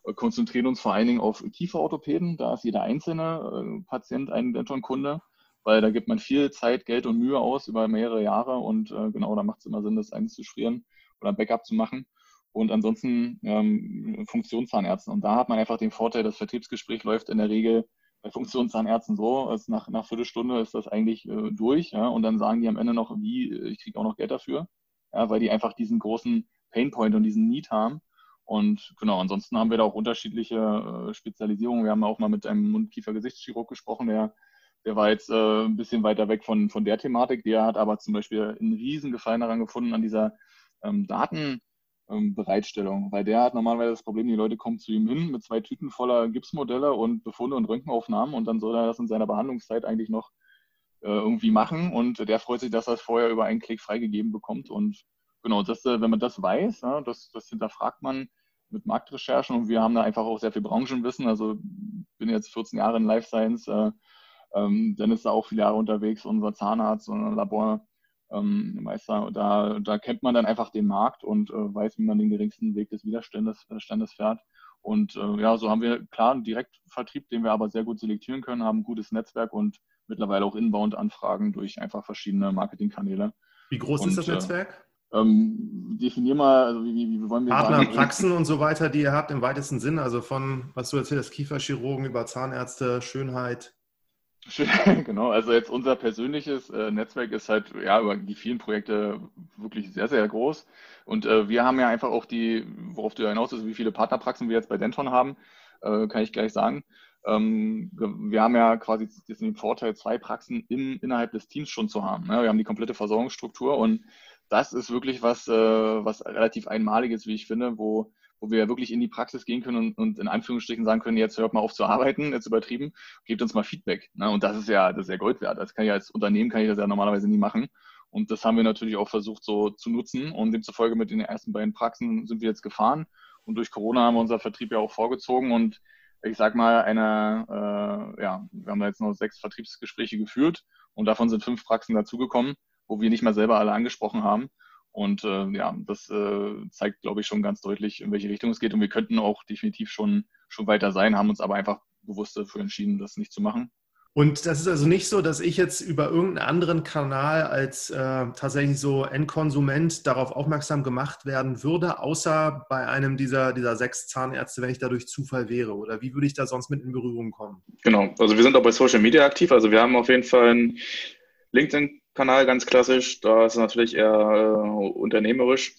äh, konzentrieren uns vor allen Dingen auf Kieferorthopäden, da ist jeder einzelne äh, Patient ein Denton-Kunde weil da gibt man viel Zeit, Geld und Mühe aus über mehrere Jahre und äh, genau, da macht es immer Sinn, das einzuschrieren oder ein Backup zu machen. Und ansonsten ähm, Funktionszahnärzten. Und da hat man einfach den Vorteil, das Vertriebsgespräch läuft in der Regel bei Funktionszahnärzten so, ist nach, nach Viertelstunde ist das eigentlich äh, durch. Ja, und dann sagen die am Ende noch, wie, ich kriege auch noch Geld dafür, ja, weil die einfach diesen großen Painpoint und diesen Need haben. Und genau, ansonsten haben wir da auch unterschiedliche äh, Spezialisierungen. Wir haben auch mal mit einem Mund-Kiefer-Gesichtschirurg gesprochen, der der war jetzt äh, ein bisschen weiter weg von, von der Thematik. Der hat aber zum Beispiel einen riesen Gefallen daran gefunden, an dieser ähm, Datenbereitstellung. Ähm, weil der hat normalerweise das Problem, die Leute kommen zu ihm hin mit zwei Tüten voller Gipsmodelle und Befunde und Röntgenaufnahmen und dann soll er das in seiner Behandlungszeit eigentlich noch äh, irgendwie machen. Und der freut sich, dass er es vorher über einen Klick freigegeben bekommt. Und genau, das, äh, wenn man das weiß, ja, das, das hinterfragt man mit Marktrecherchen und wir haben da einfach auch sehr viel Branchenwissen. Also bin jetzt 14 Jahre in Life Science, äh, ähm, Dennis ist da auch viele Jahre unterwegs, unser Zahnarzt, unser Labormeister. Ähm, da, da kennt man dann einfach den Markt und äh, weiß, wie man den geringsten Weg des Widerstandes Standes fährt. Und äh, ja, so haben wir klar einen Direktvertrieb, den wir aber sehr gut selektieren können, haben ein gutes Netzwerk und mittlerweile auch Inbound-Anfragen durch einfach verschiedene Marketingkanäle. Wie groß und, ist das äh, Netzwerk? Ähm, definier mal, also wie, wie, wie wollen wir Partner, sagen? Praxen und so weiter, die ihr habt im weitesten Sinne, also von, was du erzählst, Kieferchirurgen über Zahnärzte, Schönheit. Genau, also jetzt unser persönliches äh, Netzwerk ist halt ja über die vielen Projekte wirklich sehr, sehr groß. Und äh, wir haben ja einfach auch die, worauf du hinaus ist, wie viele Partnerpraxen wir jetzt bei Denton haben, äh, kann ich gleich sagen. Ähm, wir haben ja quasi den Vorteil, zwei Praxen in, innerhalb des Teams schon zu haben. Ne? Wir haben die komplette Versorgungsstruktur und das ist wirklich was, äh, was relativ einmaliges, wie ich finde, wo wo wir wirklich in die Praxis gehen können und, und in Anführungsstrichen sagen können, jetzt hört mal auf zu arbeiten, jetzt übertrieben, gebt uns mal Feedback. Ne? Und das ist ja, das ist ja Gold wert. Das kann ich als Unternehmen kann ich das ja normalerweise nie machen. Und das haben wir natürlich auch versucht so zu nutzen. Und demzufolge mit den ersten beiden Praxen sind wir jetzt gefahren. Und durch Corona haben wir unser Vertrieb ja auch vorgezogen. Und ich sag mal, eine, äh, ja, wir haben da jetzt noch sechs Vertriebsgespräche geführt und davon sind fünf Praxen dazugekommen, wo wir nicht mal selber alle angesprochen haben. Und äh, ja, das äh, zeigt, glaube ich, schon ganz deutlich, in welche Richtung es geht. Und wir könnten auch definitiv schon, schon weiter sein, haben uns aber einfach bewusst dafür entschieden, das nicht zu machen. Und das ist also nicht so, dass ich jetzt über irgendeinen anderen Kanal als äh, tatsächlich so Endkonsument darauf aufmerksam gemacht werden würde, außer bei einem dieser, dieser sechs Zahnärzte, wenn ich da durch Zufall wäre. Oder wie würde ich da sonst mit in Berührung kommen? Genau, also wir sind auch bei Social Media aktiv. Also wir haben auf jeden Fall ein LinkedIn Kanal ganz klassisch. Da ist es natürlich eher äh, unternehmerisch.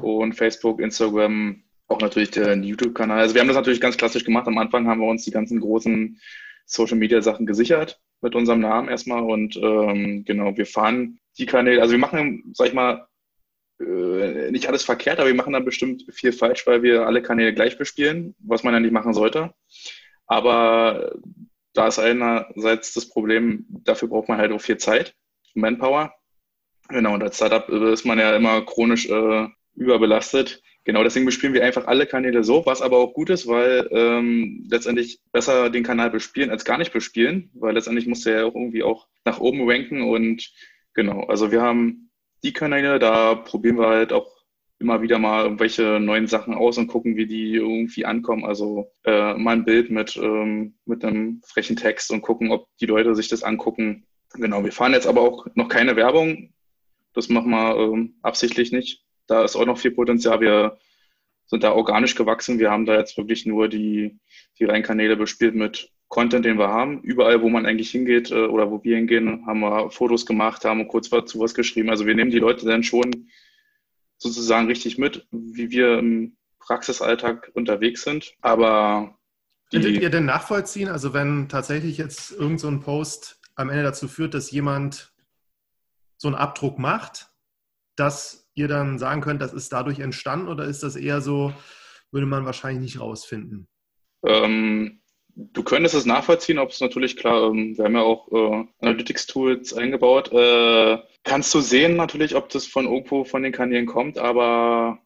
Und Facebook, Instagram, auch natürlich der YouTube-Kanal. Also wir haben das natürlich ganz klassisch gemacht. Am Anfang haben wir uns die ganzen großen Social-Media-Sachen gesichert mit unserem Namen erstmal. Und ähm, genau, wir fahren die Kanäle. Also wir machen, sag ich mal, äh, nicht alles verkehrt, aber wir machen dann bestimmt viel falsch, weil wir alle Kanäle gleich bespielen, was man ja nicht machen sollte. Aber da ist einerseits das Problem, dafür braucht man halt auch viel Zeit. Manpower. Genau, und als Startup ist man ja immer chronisch äh, überbelastet. Genau, deswegen bespielen wir einfach alle Kanäle so, was aber auch gut ist, weil ähm, letztendlich besser den Kanal bespielen als gar nicht bespielen, weil letztendlich muss der ja auch irgendwie auch nach oben ranken und genau, also wir haben die Kanäle, da probieren wir halt auch immer wieder mal irgendwelche neuen Sachen aus und gucken, wie die irgendwie ankommen. Also äh, mal ein Bild mit, ähm, mit einem frechen Text und gucken, ob die Leute sich das angucken. Genau, wir fahren jetzt aber auch noch keine Werbung. Das machen wir ähm, absichtlich nicht. Da ist auch noch viel Potenzial. Wir sind da organisch gewachsen. Wir haben da jetzt wirklich nur die, die reinen Kanäle bespielt mit Content, den wir haben. Überall, wo man eigentlich hingeht äh, oder wo wir hingehen, haben wir Fotos gemacht, haben kurz dazu was geschrieben. Also wir nehmen die Leute dann schon sozusagen richtig mit, wie wir im Praxisalltag unterwegs sind. Aber Könntet ihr denn nachvollziehen, also wenn tatsächlich jetzt irgend so ein Post am Ende dazu führt, dass jemand so einen Abdruck macht, dass ihr dann sagen könnt, das ist dadurch entstanden oder ist das eher so, würde man wahrscheinlich nicht rausfinden? Ähm, Du könntest es nachvollziehen, ob es natürlich klar, ähm, wir haben ja auch äh, Analytics-Tools eingebaut. Äh, kannst du sehen natürlich, ob das von irgendwo von den Kanälen kommt, aber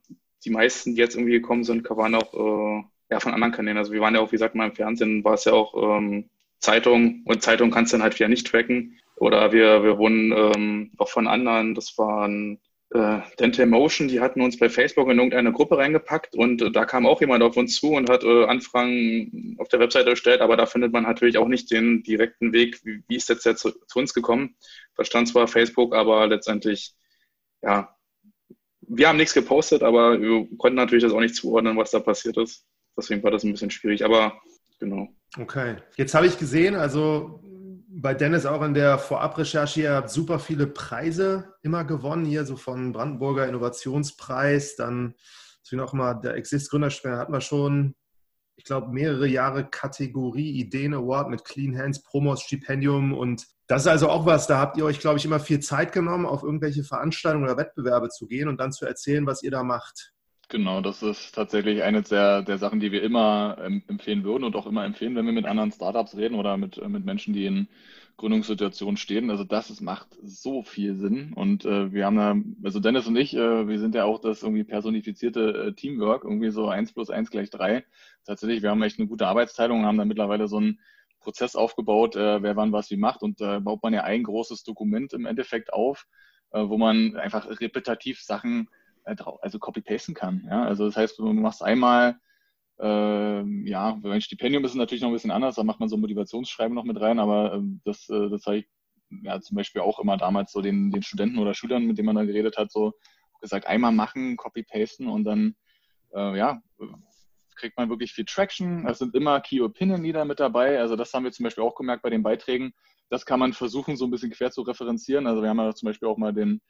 die meisten, die jetzt irgendwie gekommen sind, waren auch äh, ja, von anderen Kanälen. Also wir waren ja auch, wie gesagt, mal im Fernsehen, war es ja auch ähm, Zeitung und Zeitung kannst du dann halt wieder nicht tracken. Oder wir, wir wurden ähm, auch von anderen, das waren äh, Dental Motion, die hatten uns bei Facebook in irgendeine Gruppe reingepackt und äh, da kam auch jemand auf uns zu und hat äh, Anfragen auf der Webseite erstellt, aber da findet man natürlich auch nicht den direkten Weg, wie, wie ist jetzt der zu, zu, uns gekommen. Verstand zwar Facebook, aber letztendlich, ja, wir haben nichts gepostet, aber wir konnten natürlich das auch nicht zuordnen, was da passiert ist. Deswegen war das ein bisschen schwierig, aber genau. Okay. Jetzt habe ich gesehen, also bei Dennis auch in der Vorabrecherche, ihr habt super viele Preise immer gewonnen, hier so von Brandenburger Innovationspreis, dann wie noch mal der Exist Gründerschwer hat man schon, ich glaube, mehrere Jahre Kategorie Ideen Award mit Clean Hands, Promos, Stipendium und das ist also auch was, da habt ihr euch, glaube ich, immer viel Zeit genommen, auf irgendwelche Veranstaltungen oder Wettbewerbe zu gehen und dann zu erzählen, was ihr da macht. Genau, das ist tatsächlich eine der, der Sachen, die wir immer ähm, empfehlen würden und auch immer empfehlen, wenn wir mit anderen Startups reden oder mit, äh, mit Menschen, die in Gründungssituationen stehen. Also das ist, macht so viel Sinn. Und äh, wir haben da, also Dennis und ich, äh, wir sind ja auch das irgendwie personifizierte äh, Teamwork, irgendwie so eins plus eins gleich drei. Tatsächlich, wir haben echt eine gute Arbeitsteilung und haben da mittlerweile so einen Prozess aufgebaut, äh, wer wann was wie macht. Und da baut man ja ein großes Dokument im Endeffekt auf, äh, wo man einfach repetitiv Sachen äh, also copy-pasten kann. Ja? Also das heißt, du machst einmal, äh, ja, ein Stipendium ist natürlich noch ein bisschen anders, da macht man so ein Motivationsschreiben noch mit rein, aber äh, das, äh, das habe ich ja zum Beispiel auch immer damals so den, den Studenten oder Schülern, mit denen man da geredet hat, so gesagt, einmal machen, copy-pasten und dann, äh, ja, kriegt man wirklich viel Traction. Es sind immer Key Opinion Leader mit dabei. Also das haben wir zum Beispiel auch gemerkt bei den Beiträgen. Das kann man versuchen, so ein bisschen quer zu referenzieren. Also wir haben ja zum Beispiel auch mal den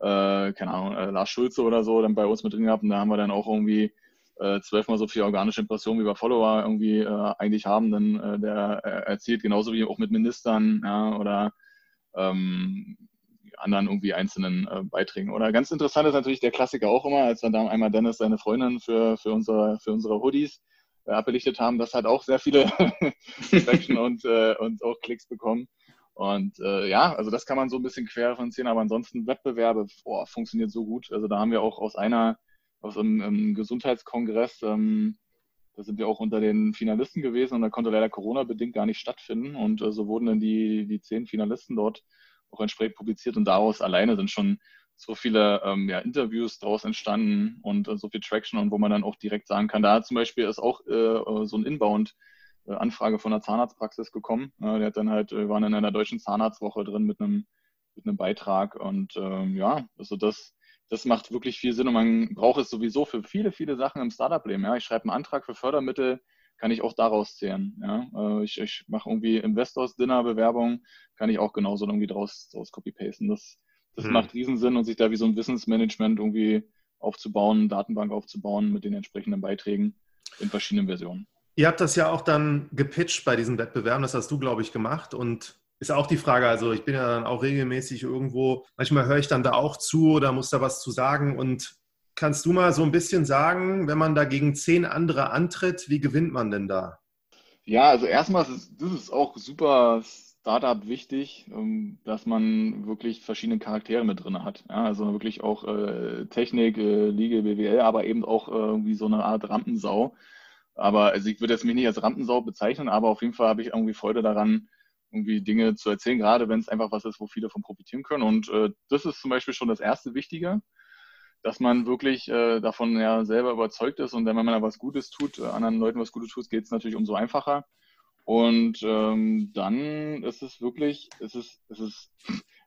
äh, keine Ahnung, äh, Lars Schulze oder so dann bei uns mit drin gehabt und da haben wir dann auch irgendwie äh, zwölfmal so viel organische Impressionen wie wir Follower irgendwie äh, eigentlich haben, dann äh, der äh, erzählt genauso wie auch mit Ministern ja, oder ähm, anderen irgendwie einzelnen äh, Beiträgen. Oder ganz interessant ist natürlich der Klassiker auch immer, als dann da einmal Dennis seine Freundin für, für, unsere, für unsere Hoodies äh, abbelichtet haben, das hat auch sehr viele Traction und, äh, und auch Klicks bekommen. Und äh, ja, also das kann man so ein bisschen quer referenzieren, aber ansonsten Wettbewerbe, boah, funktioniert so gut. Also da haben wir auch aus einer, aus einem, einem Gesundheitskongress, ähm, da sind wir auch unter den Finalisten gewesen und da konnte leider Corona-bedingt gar nicht stattfinden. Und äh, so wurden dann die, die zehn Finalisten dort auch entsprechend publiziert und daraus alleine sind schon so viele ähm, ja, Interviews daraus entstanden und äh, so viel Traction und wo man dann auch direkt sagen kann, da zum Beispiel ist auch äh, so ein Inbound äh, Anfrage von einer Zahnarztpraxis gekommen. der hat dann halt, wir waren in einer deutschen Zahnarztwoche drin mit einem, mit einem Beitrag und ähm, ja, also das, das macht wirklich viel Sinn und man braucht es sowieso für viele, viele Sachen im Startup-Leben. Ja. Ich schreibe einen Antrag für Fördermittel, kann ich auch daraus zählen. Ja. Äh, ich, ich mache irgendwie Investors-Dinner-Bewerbung, kann ich auch genauso irgendwie daraus, daraus copy-pasten. Das, das hm. macht Riesensinn und sich da wie so ein Wissensmanagement irgendwie aufzubauen, Datenbank aufzubauen mit den entsprechenden Beiträgen in verschiedenen Versionen. Ihr habt das ja auch dann gepitcht bei diesen Wettbewerben, das hast du, glaube ich, gemacht. Und ist auch die Frage, also ich bin ja dann auch regelmäßig irgendwo, manchmal höre ich dann da auch zu oder muss da was zu sagen. Und kannst du mal so ein bisschen sagen, wenn man da gegen zehn andere antritt, wie gewinnt man denn da? Ja, also erstmal ist das ist auch super Startup wichtig, ähm, dass man wirklich verschiedene Charaktere mit drin hat. Ja, also wirklich auch äh, Technik, äh, Liga, BWL, aber eben auch irgendwie so eine Art Rampensau. Aber also ich würde jetzt mich nicht als Rampensau bezeichnen, aber auf jeden Fall habe ich irgendwie Freude daran, irgendwie Dinge zu erzählen, gerade wenn es einfach was ist, wo viele von profitieren können. Und äh, das ist zum Beispiel schon das erste Wichtige, dass man wirklich äh, davon ja selber überzeugt ist und wenn man da was Gutes tut, äh, anderen Leuten was Gutes tut, geht es natürlich umso einfacher. Und ähm, dann ist es wirklich, es ist, es ist,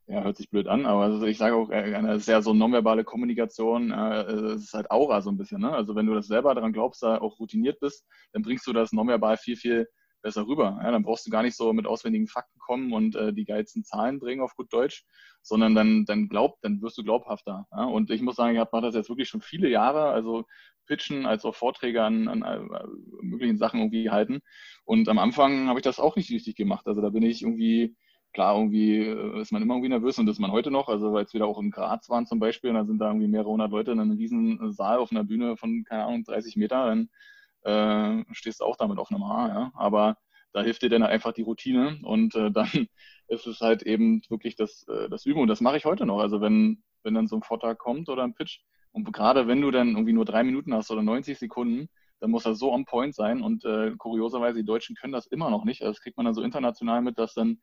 ja, hört sich blöd an, aber ich sage auch, äh, eine sehr so nonverbale Kommunikation, äh, es ist halt Aura so ein bisschen. Ne? Also wenn du das selber daran glaubst, da auch routiniert bist, dann bringst du das nonverbal viel, viel besser rüber. Ja, dann brauchst du gar nicht so mit auswendigen Fakten kommen und äh, die geilsten Zahlen bringen auf gut Deutsch, sondern dann, dann glaub, dann wirst du glaubhafter. Ja? Und ich muss sagen, ich mache das jetzt wirklich schon viele Jahre, also Pitchen als auch Vorträge an, an, an äh, möglichen Sachen irgendwie halten. Und am Anfang habe ich das auch nicht richtig gemacht. Also da bin ich irgendwie, klar, irgendwie äh, ist man immer irgendwie nervös und ist man heute noch. Also weil es wieder auch in Graz waren zum Beispiel, und da sind da irgendwie mehrere hundert Leute in einem riesen Saal auf einer Bühne von, keine Ahnung, 30 Meter, dann äh, stehst du auch damit auf einem Haar, ja. Aber da hilft dir dann einfach die Routine und äh, dann ist es halt eben wirklich das, äh, das Üben und das mache ich heute noch. Also wenn, wenn dann so ein Vortrag kommt oder ein Pitch und gerade wenn du dann irgendwie nur drei Minuten hast oder 90 Sekunden, dann muss das so on point sein und äh, kurioserweise die Deutschen können das immer noch nicht. Also das kriegt man dann so international mit, dass dann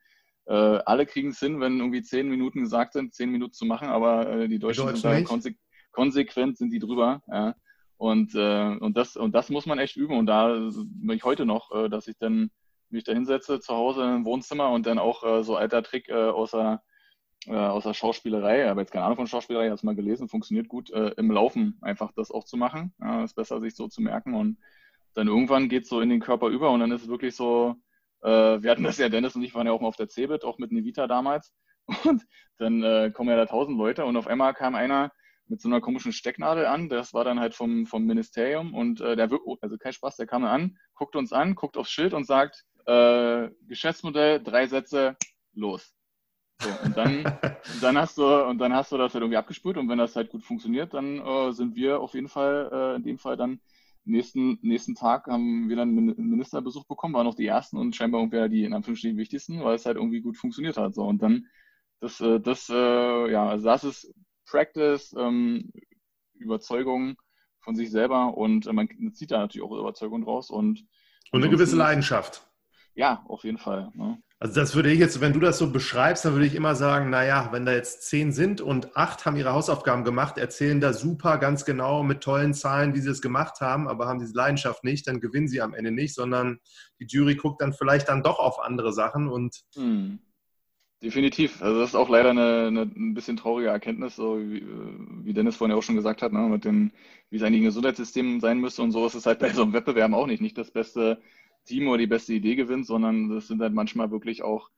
äh, alle kriegen es hin, wenn irgendwie zehn Minuten gesagt sind, zehn Minuten zu machen, aber äh, die Deutschen, die Deutschen sind da konse konsequent sind die drüber. Ja. Und, äh, und, das, und das muss man echt üben. Und da bin ich heute noch, äh, dass ich dann mich da hinsetze zu Hause im Wohnzimmer und dann auch äh, so alter Trick äh, außer, äh, außer Schauspielerei, aber jetzt keine Ahnung von Schauspielerei, ich habe es mal gelesen, funktioniert gut, im Laufen einfach das auch zu machen. Ja, ist besser, sich so zu merken. Und dann irgendwann geht es so in den Körper über und dann ist es wirklich so, äh, wir hatten das ja, Dennis und ich waren ja auch mal auf der Cebit, auch mit Nevita damals. Und dann äh, kommen ja da tausend Leute und auf einmal kam einer, mit so einer komischen Stecknadel an. Das war dann halt vom, vom Ministerium und äh, der, also kein Spaß, der kam an, guckt uns an, guckt aufs Schild und sagt, äh, Geschäftsmodell, drei Sätze, los. So, und dann, dann hast du und dann hast du das halt irgendwie abgespült und wenn das halt gut funktioniert, dann äh, sind wir auf jeden Fall äh, in dem Fall dann nächsten nächsten Tag haben wir dann einen Ministerbesuch bekommen, waren noch die ersten und scheinbar irgendwie die in Anführungsstrichen wichtigsten, weil es halt irgendwie gut funktioniert hat. So und dann das äh, das äh, ja also das ist Practice, ähm, Überzeugung von sich selber und äh, man zieht da natürlich auch Überzeugung draus und und eine gewisse Leidenschaft. Ja, auf jeden Fall. Ne? Also das würde ich jetzt, wenn du das so beschreibst, dann würde ich immer sagen, naja, wenn da jetzt zehn sind und acht haben ihre Hausaufgaben gemacht, erzählen da super ganz genau mit tollen Zahlen, wie sie es gemacht haben, aber haben diese Leidenschaft nicht, dann gewinnen sie am Ende nicht, sondern die Jury guckt dann vielleicht dann doch auf andere Sachen und hm. Definitiv. Also das ist auch leider eine, eine ein bisschen traurige Erkenntnis, so wie, wie Dennis vorhin ja auch schon gesagt hat, ne, mit dem, wie sein Gesundheitssystem sein müsste und so ist es halt bei so einem Wettbewerb auch nicht. Nicht das beste Team oder die beste Idee gewinnt, sondern das sind halt manchmal wirklich auch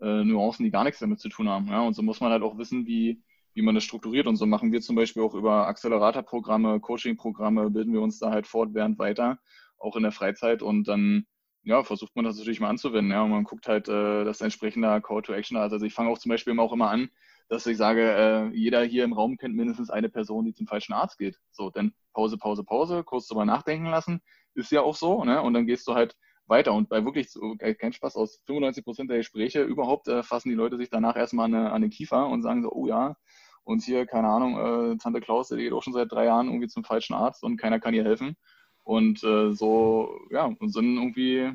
äh, Nuancen, die gar nichts damit zu tun haben. Ja? Und so muss man halt auch wissen, wie, wie man das strukturiert. Und so machen wir zum Beispiel auch über Accelerator-Programme, Coaching-Programme, bilden wir uns da halt fortwährend weiter, auch in der Freizeit. Und dann ja, versucht man das natürlich mal anzuwenden. Ja, und man guckt halt, äh, dass entsprechender Call to Action hat. Also ich fange auch zum Beispiel auch immer an, dass ich sage, äh, jeder hier im Raum kennt mindestens eine Person, die zum falschen Arzt geht. So, dann Pause, Pause, Pause, kurz drüber nachdenken lassen. Ist ja auch so, ne? Und dann gehst du halt weiter. Und bei wirklich, so, kein Spaß, aus 95 Prozent der Gespräche überhaupt äh, fassen die Leute sich danach erstmal an, an den Kiefer und sagen so, oh ja, und hier, keine Ahnung, äh, Tante Klaus, die geht auch schon seit drei Jahren irgendwie zum falschen Arzt und keiner kann ihr helfen. Und äh, so, ja, und sind irgendwie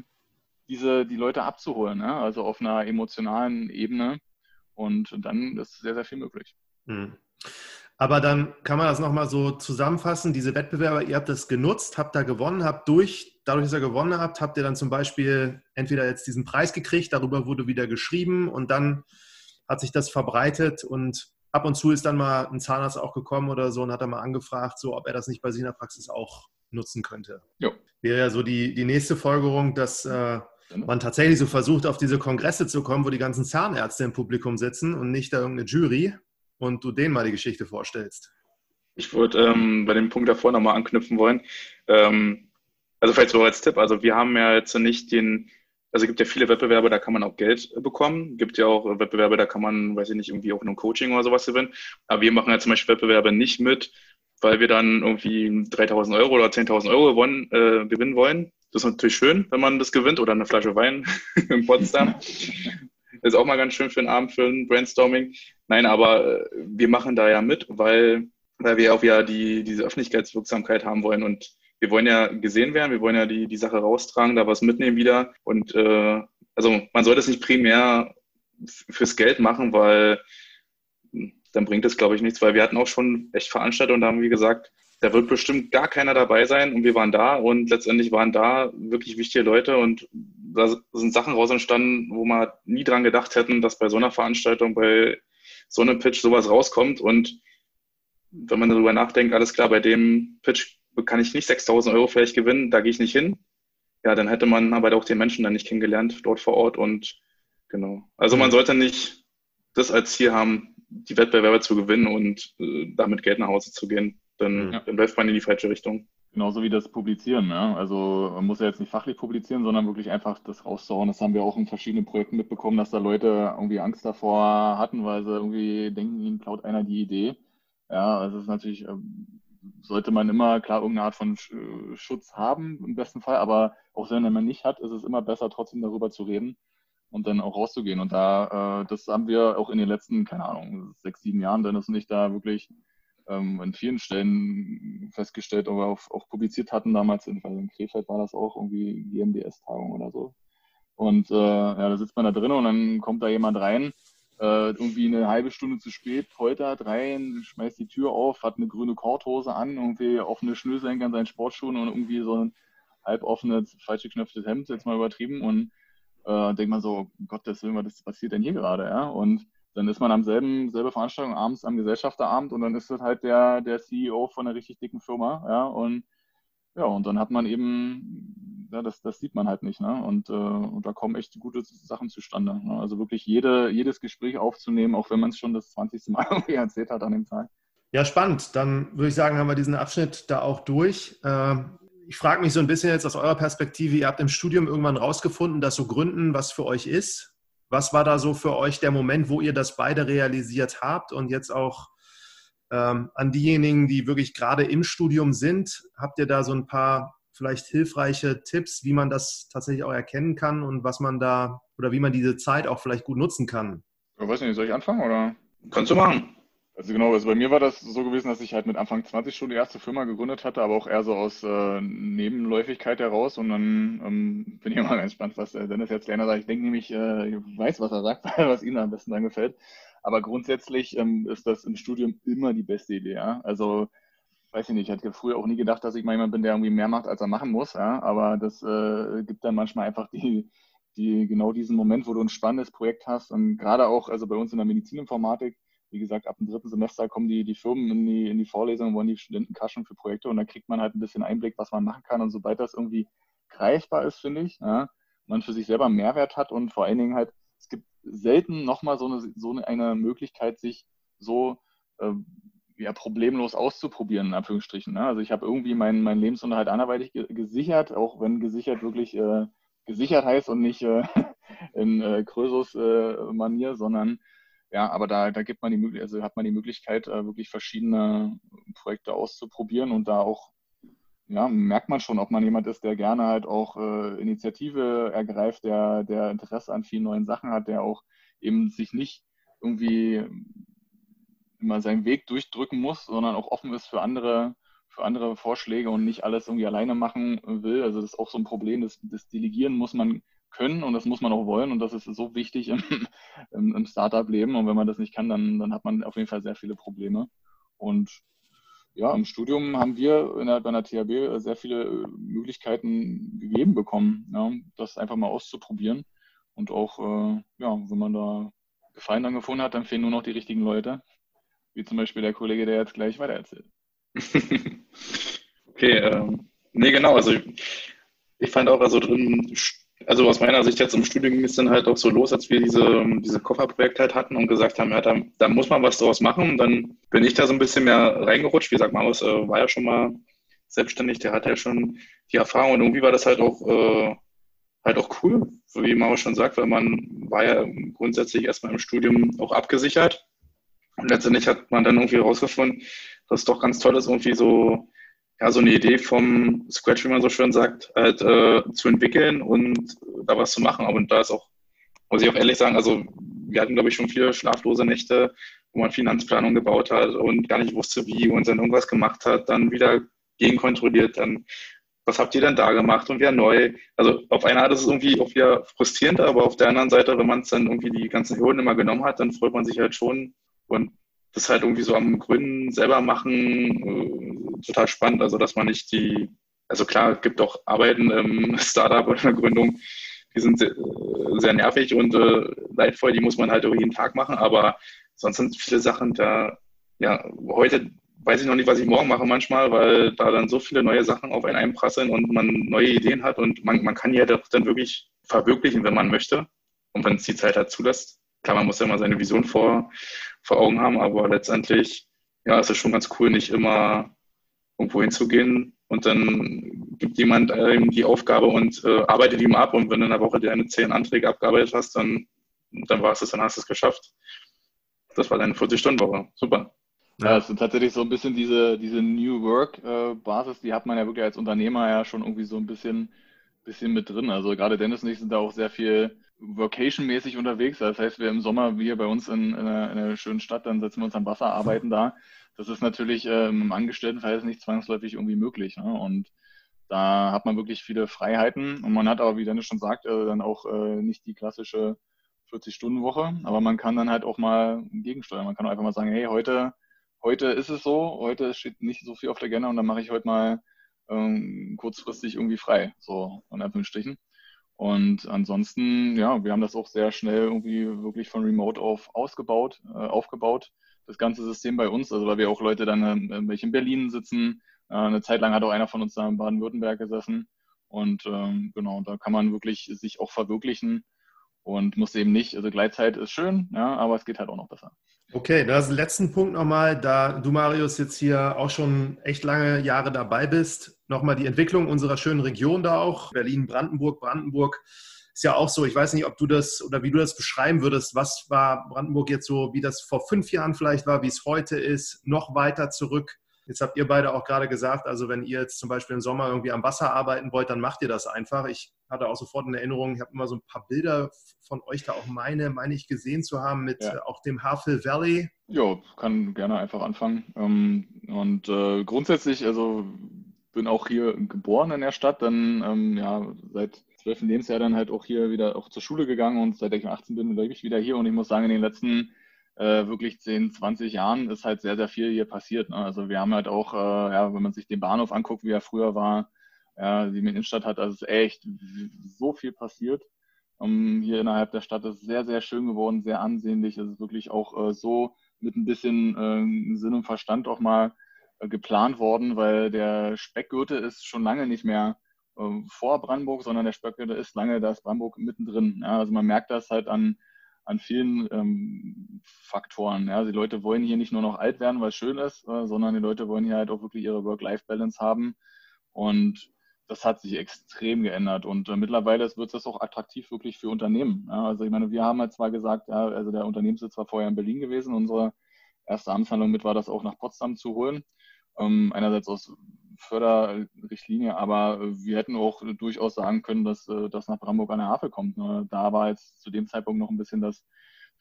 diese, die Leute abzuholen, ne? also auf einer emotionalen Ebene. Und dann ist sehr, sehr viel möglich. Mhm. Aber dann kann man das nochmal so zusammenfassen. Diese Wettbewerber, ihr habt das genutzt, habt da gewonnen, habt durch, dadurch, dass ihr gewonnen habt, habt ihr dann zum Beispiel entweder jetzt diesen Preis gekriegt, darüber wurde wieder geschrieben und dann hat sich das verbreitet und ab und zu ist dann mal ein Zahnarzt auch gekommen oder so und hat dann mal angefragt, so ob er das nicht bei der Praxis auch nutzen könnte. Jo. Wäre ja so die, die nächste Folgerung, dass äh, genau. man tatsächlich so versucht, auf diese Kongresse zu kommen, wo die ganzen Zahnärzte im Publikum sitzen und nicht da irgendeine Jury und du denen mal die Geschichte vorstellst. Ich würde ähm, bei dem Punkt davor nochmal anknüpfen wollen. Ähm, also vielleicht so als Tipp, also wir haben ja jetzt nicht den, also es gibt ja viele Wettbewerbe, da kann man auch Geld bekommen. Es gibt ja auch Wettbewerbe, da kann man, weiß ich nicht, irgendwie auch nur Coaching oder sowas gewinnen. Aber wir machen ja zum Beispiel Wettbewerbe nicht mit, weil wir dann irgendwie 3000 Euro oder 10.000 Euro gewonnen, äh, gewinnen wollen. Das ist natürlich schön, wenn man das gewinnt oder eine Flasche Wein in Potsdam. Ist auch mal ganz schön für einen Abend für ein Brainstorming. Nein, aber äh, wir machen da ja mit, weil, weil wir auch ja die, diese Öffentlichkeitswirksamkeit haben wollen und wir wollen ja gesehen werden, wir wollen ja die, die Sache raustragen, da was mitnehmen wieder. Und äh, also man sollte es nicht primär fürs Geld machen, weil dann bringt es, glaube ich, nichts, weil wir hatten auch schon echt Veranstaltungen da haben wir gesagt, da wird bestimmt gar keiner dabei sein und wir waren da und letztendlich waren da wirklich wichtige Leute und da sind Sachen raus entstanden, wo man nie dran gedacht hätten, dass bei so einer Veranstaltung, bei so einem Pitch sowas rauskommt und wenn man darüber nachdenkt, alles klar, bei dem Pitch kann ich nicht 6000 Euro vielleicht gewinnen, da gehe ich nicht hin. Ja, dann hätte man aber auch den Menschen dann nicht kennengelernt dort vor Ort und genau. Also man sollte nicht das als Ziel haben, die Wettbewerbe zu gewinnen und äh, damit Geld nach Hause zu gehen. Dann, ja. dann läuft man in die falsche Richtung. Genauso wie das Publizieren. Ja? Also man muss ja jetzt nicht fachlich publizieren, sondern wirklich einfach das rauszuhauen. Das haben wir auch in verschiedenen Projekten mitbekommen, dass da Leute irgendwie Angst davor hatten, weil sie irgendwie denken, ihnen klaut einer die Idee. Ja, also es ist natürlich, ähm, sollte man immer klar irgendeine Art von Schutz haben im besten Fall, aber auch wenn man nicht hat, ist es immer besser, trotzdem darüber zu reden und dann auch rauszugehen. Und da, äh, das haben wir auch in den letzten, keine Ahnung, sechs, sieben Jahren, Dennis und ich da wirklich ähm, an vielen Stellen festgestellt oder auch, auch publiziert hatten damals, in, in Krefeld war das auch irgendwie GMDS-Tagung oder so. Und äh, ja, da sitzt man da drin und dann kommt da jemand rein, äh, irgendwie eine halbe Stunde zu spät, poltert rein, schmeißt die Tür auf, hat eine grüne Korthose an, irgendwie offene Schnürsenkel an seinen Sportschuhen und irgendwie so ein halb offenes, falsch geknöpftes Hemd, jetzt mal übertrieben und äh, denkt man so, Gottes Willen, was passiert denn hier gerade, ja? Und dann ist man am selben, selbe Veranstaltung abends am Gesellschafterabend und dann ist das halt der, der CEO von einer richtig dicken Firma, ja, und ja, und dann hat man eben, ja, das, das sieht man halt nicht, ne? Und, äh, und da kommen echt gute Sachen zustande. Ne? Also wirklich jede, jedes Gespräch aufzunehmen, auch wenn man es schon das 20. Mal irgendwie erzählt hat an dem Tag. Ja, spannend. Dann würde ich sagen, haben wir diesen Abschnitt da auch durch. Ähm, ich frage mich so ein bisschen jetzt aus eurer Perspektive, ihr habt im Studium irgendwann rausgefunden, dass so Gründen was für euch ist. Was war da so für euch der Moment, wo ihr das beide realisiert habt und jetzt auch ähm, an diejenigen, die wirklich gerade im Studium sind, habt ihr da so ein paar vielleicht hilfreiche Tipps, wie man das tatsächlich auch erkennen kann und was man da oder wie man diese Zeit auch vielleicht gut nutzen kann? Ich weiß nicht, soll ich anfangen oder? Kannst du machen. Also genau, also bei mir war das so gewesen, dass ich halt mit Anfang 20 schon die erste Firma gegründet hatte, aber auch eher so aus äh, Nebenläufigkeit heraus. Und dann ähm, bin ich immer ganz gespannt, was äh, Dennis jetzt lerner sagt. Ich denke nämlich, äh, ich weiß, was er sagt, was Ihnen am besten dann gefällt. Aber grundsätzlich ähm, ist das im Studium immer die beste Idee. Ja? Also weiß ich nicht, ich hatte früher auch nie gedacht, dass ich mal jemand bin, der irgendwie mehr macht, als er machen muss. Ja? Aber das äh, gibt dann manchmal einfach die, die, genau diesen Moment, wo du ein spannendes Projekt hast. Und gerade auch, also bei uns in der Medizininformatik, wie gesagt, ab dem dritten Semester kommen die, die Firmen in die, in die Vorlesungen, wollen die Studenten kaschen für Projekte und dann kriegt man halt ein bisschen Einblick, was man machen kann. Und sobald das irgendwie greifbar ist, finde ich, ja, man für sich selber Mehrwert hat und vor allen Dingen halt, es gibt selten nochmal so eine, so eine Möglichkeit, sich so äh, ja, problemlos auszuprobieren, in Anführungsstrichen. Ne? Also ich habe irgendwie meinen mein Lebensunterhalt anderweitig gesichert, auch wenn gesichert wirklich äh, gesichert heißt und nicht äh, in äh, Krösus-Manier, sondern ja, aber da, da gibt man die also hat man die Möglichkeit, äh, wirklich verschiedene Projekte auszuprobieren und da auch ja, merkt man schon, ob man jemand ist, der gerne halt auch äh, Initiative ergreift, der, der Interesse an vielen neuen Sachen hat, der auch eben sich nicht irgendwie immer seinen Weg durchdrücken muss, sondern auch offen ist für andere, für andere Vorschläge und nicht alles irgendwie alleine machen will. Also das ist auch so ein Problem, das, das Delegieren muss man können und das muss man auch wollen und das ist so wichtig im, im, im Startup-Leben und wenn man das nicht kann, dann, dann hat man auf jeden Fall sehr viele Probleme. Und ja, im Studium haben wir innerhalb einer THB sehr viele äh, Möglichkeiten gegeben bekommen, ja, das einfach mal auszuprobieren. Und auch, äh, ja, wenn man da Gefallen dann gefunden hat, dann fehlen nur noch die richtigen Leute. Wie zum Beispiel der Kollege, der jetzt gleich weitererzählt. okay, ähm, nee, genau. Also ich, fand auch, also drin also aus meiner Sicht jetzt im Studium ging es dann halt auch so los, als wir diese, diese Kofferprojekte halt hatten und gesagt haben, ja, da, da muss man was draus machen. Und dann bin ich da so ein bisschen mehr reingerutscht. Wie gesagt, Marius äh, war ja schon mal selbstständig, der hat ja schon die Erfahrung und irgendwie war das halt auch, äh, halt auch cool, wie Marius schon sagt, weil man war ja grundsätzlich erstmal im Studium auch abgesichert. Und letztendlich hat man dann irgendwie herausgefunden, dass es doch ganz toll ist, irgendwie so ja, so eine Idee vom Scratch, wie man so schön sagt, halt äh, zu entwickeln und da was zu machen. Aber da ist auch muss ich auch ehrlich sagen, also wir hatten, glaube ich, schon viele schlaflose Nächte, wo man Finanzplanung gebaut hat und gar nicht wusste, wie und dann irgendwas gemacht hat, dann wieder gegenkontrolliert, dann was habt ihr denn da gemacht und wieder neu? Also auf einer Art ist es irgendwie auch wieder frustrierend, aber auf der anderen Seite, wenn man es dann irgendwie die ganzen Hürden immer genommen hat, dann freut man sich halt schon und das halt irgendwie so am Gründen selber machen, äh, total spannend. Also dass man nicht die, also klar, es gibt auch Arbeiten im Startup oder in der Gründung, die sind sehr, sehr nervig und äh, leidvoll, die muss man halt jeden Tag machen, aber sonst sind viele Sachen da, ja, heute weiß ich noch nicht, was ich morgen mache manchmal, weil da dann so viele neue Sachen auf einen einprasseln und man neue Ideen hat und man, man kann ja doch dann wirklich verwirklichen, wenn man möchte und wenn es die Zeit halt zulässt. Klar, man muss ja immer seine Vision vor, vor Augen haben, aber letztendlich, ja, es schon ganz cool, nicht immer irgendwo hinzugehen und dann gibt jemand ihm die Aufgabe und äh, arbeitet ihm ab und wenn du in der Woche deine zehn Anträge abgearbeitet hast, dann, dann war es das, dann hast du es geschafft. Das war deine 40-Stunden-Woche. Super. Ja, es ist tatsächlich so ein bisschen diese, diese New Work-Basis, äh, die hat man ja wirklich als Unternehmer ja schon irgendwie so ein bisschen, bisschen mit drin. Also gerade Dennis und ich sind da auch sehr viel Vocation-mäßig unterwegs. Das heißt, wir im Sommer hier bei uns in, in, einer, in, einer, schönen Stadt, dann setzen wir uns am Wasser, arbeiten da. Das ist natürlich äh, im Angestelltenverhältnis nicht zwangsläufig irgendwie möglich. Ne? Und da hat man wirklich viele Freiheiten und man hat aber, wie Dennis schon sagt, äh, dann auch äh, nicht die klassische 40-Stunden-Woche, aber man kann dann halt auch mal gegensteuern. Man kann einfach mal sagen, hey, heute, heute ist es so, heute steht nicht so viel auf der Agenda und dann mache ich heute mal ähm, kurzfristig irgendwie frei, so in Anführungsstrichen. Und ansonsten, ja, wir haben das auch sehr schnell irgendwie wirklich von Remote auf ausgebaut, äh, aufgebaut, das ganze System bei uns, also weil wir auch Leute dann, äh, welche in Berlin sitzen, äh, eine Zeit lang hat auch einer von uns da in Baden-Württemberg gesessen. Und ähm, genau, da kann man wirklich sich auch verwirklichen und muss eben nicht, also Gleitzeit ist schön, ja, aber es geht halt auch noch besser. Okay, das letzten Punkt nochmal, da du, Marius, jetzt hier auch schon echt lange Jahre dabei bist, nochmal die Entwicklung unserer schönen Region da auch, Berlin, Brandenburg, Brandenburg ist ja auch so, ich weiß nicht, ob du das oder wie du das beschreiben würdest, was war Brandenburg jetzt so, wie das vor fünf Jahren vielleicht war, wie es heute ist, noch weiter zurück. Jetzt habt ihr beide auch gerade gesagt, also wenn ihr jetzt zum Beispiel im Sommer irgendwie am Wasser arbeiten wollt, dann macht ihr das einfach. Ich hatte auch sofort in Erinnerung, ich habe immer so ein paar Bilder von euch da auch meine, meine ich gesehen zu haben mit ja. Äh, auch dem Havel Valley. Ja, kann gerne einfach anfangen. Ähm, und äh, grundsätzlich, also bin auch hier geboren in der Stadt, dann ähm, ja seit zwölften Lebensjahr dann halt auch hier wieder auch zur Schule gegangen und seit ich 18 bin, bin ich wieder hier und ich muss sagen, in den letzten äh, wirklich 10, 20 Jahren ist halt sehr, sehr viel hier passiert. Ne? Also wir haben halt auch, äh, ja, wenn man sich den Bahnhof anguckt, wie er früher war, ja, die Innenstadt hat, also ist echt so viel passiert. Um, ähm, hier innerhalb der Stadt ist sehr, sehr schön geworden, sehr ansehnlich. Es ist wirklich auch äh, so mit ein bisschen äh, Sinn und Verstand auch mal geplant worden, weil der Speckgürtel ist schon lange nicht mehr äh, vor Brandenburg, sondern der Speckgürtel ist lange, da ist Brandenburg mittendrin. Ja? Also man merkt das halt an an vielen ähm, Faktoren. Ja. Die Leute wollen hier nicht nur noch alt werden, weil es schön ist, äh, sondern die Leute wollen hier halt auch wirklich ihre Work-Life-Balance haben. Und das hat sich extrem geändert. Und äh, mittlerweile wird das auch attraktiv wirklich für Unternehmen. Ja. Also ich meine, wir haben halt zwar gesagt, ja, also der Unternehmenssitz war vorher in Berlin gewesen. Unsere erste Amtshandlung mit war das auch nach Potsdam zu holen. Ähm, einerseits aus Förderrichtlinie, aber wir hätten auch durchaus sagen können, dass äh, das nach Brandenburg an der Havel kommt. Ne? Da war jetzt zu dem Zeitpunkt noch ein bisschen das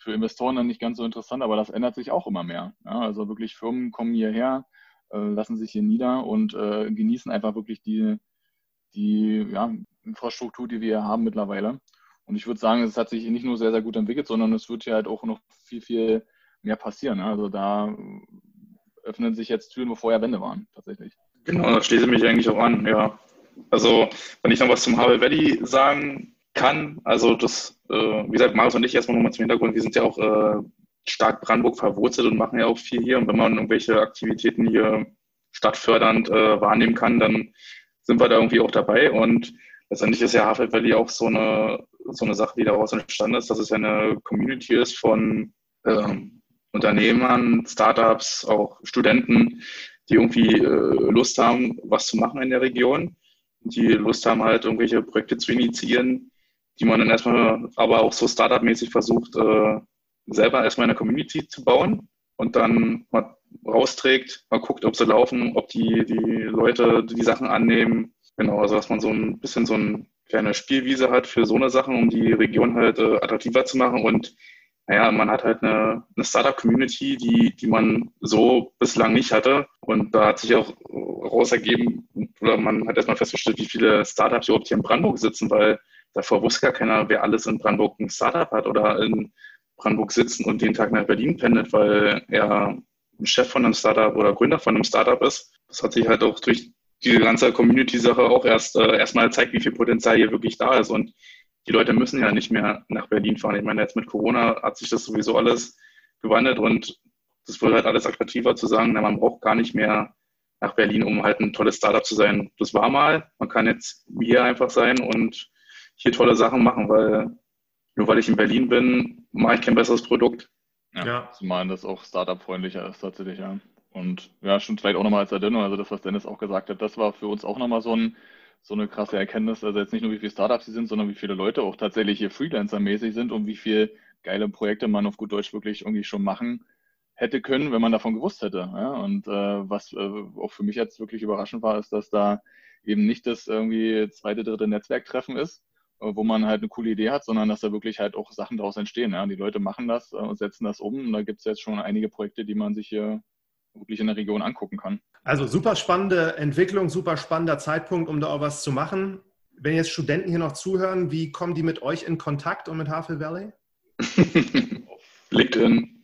für Investoren dann nicht ganz so interessant, aber das ändert sich auch immer mehr. Also wirklich Firmen kommen hierher, äh, lassen sich hier nieder und äh, genießen einfach wirklich die, die ja, Infrastruktur, die wir hier haben mittlerweile. Und ich würde sagen, es hat sich nicht nur sehr, sehr gut entwickelt, sondern es wird hier halt auch noch viel, viel mehr passieren. Also da öffnen sich jetzt Türen, wo vorher Wände waren, tatsächlich. Genau, da schließe ich mich eigentlich auch an, ja. Also, wenn ich noch was zum Havel Valley sagen kann, also das, äh, wie gesagt, Marius und ich erstmal nochmal zum Hintergrund, wir sind ja auch äh, stark Brandenburg verwurzelt und machen ja auch viel hier. Und wenn man irgendwelche Aktivitäten hier stadtfördernd äh, wahrnehmen kann, dann sind wir da irgendwie auch dabei. Und letztendlich ist ja Havel Valley auch so eine, so eine Sache, die daraus entstanden ist, dass es ja eine Community ist von ähm, Unternehmern, Startups, auch Studenten, die irgendwie äh, Lust haben, was zu machen in der Region, die Lust haben, halt irgendwelche Projekte zu initiieren, die man dann erstmal aber auch so Startup-mäßig versucht, äh, selber erstmal in der Community zu bauen und dann mal rausträgt, mal guckt, ob sie laufen, ob die, die Leute die Sachen annehmen. Genau, also dass man so ein bisschen so ein kleine Spielwiese hat für so eine Sachen, um die Region halt äh, attraktiver zu machen. Und naja, man hat halt eine, eine Startup-Community, die, die man so bislang nicht hatte. Und da hat sich auch raus ergeben, oder man hat erstmal festgestellt, wie viele Startups überhaupt hier in Brandenburg sitzen, weil davor wusste gar keiner, wer alles in Brandenburg ein Startup hat oder in Brandenburg sitzen und den Tag nach Berlin pendelt, weil er Chef von einem Startup oder Gründer von einem Startup ist. Das hat sich halt auch durch diese ganze Community-Sache auch erst äh, erstmal gezeigt, wie viel Potenzial hier wirklich da ist. Und die Leute müssen ja nicht mehr nach Berlin fahren. Ich meine, jetzt mit Corona hat sich das sowieso alles gewandelt und das wird halt alles attraktiver zu sagen, na, man braucht gar nicht mehr nach Berlin, um halt ein tolles Startup zu sein. Das war mal. Man kann jetzt hier einfach sein und hier tolle Sachen machen, weil nur weil ich in Berlin bin, mache ich kein besseres Produkt. Ja, ja. zumal das auch Startup-freundlicher ist tatsächlich, ja. Und ja, schon vielleicht auch nochmal als Erinnerung, also das, was Dennis auch gesagt hat, das war für uns auch nochmal so, ein, so eine krasse Erkenntnis. Also jetzt nicht nur, wie viele Startups sie sind, sondern wie viele Leute auch tatsächlich hier Freelancer-mäßig sind und wie viele geile Projekte man auf gut Deutsch wirklich irgendwie schon machen hätte können, wenn man davon gewusst hätte. Ja? Und äh, was äh, auch für mich jetzt wirklich überraschend war, ist, dass da eben nicht das irgendwie zweite, dritte Netzwerktreffen ist, äh, wo man halt eine coole Idee hat, sondern dass da wirklich halt auch Sachen daraus entstehen. Ja? Die Leute machen das äh, und setzen das um. Und da gibt es jetzt schon einige Projekte, die man sich hier wirklich in der Region angucken kann. Also super spannende Entwicklung, super spannender Zeitpunkt, um da auch was zu machen. Wenn jetzt Studenten hier noch zuhören, wie kommen die mit euch in Kontakt und mit Havel Valley? LinkedIn.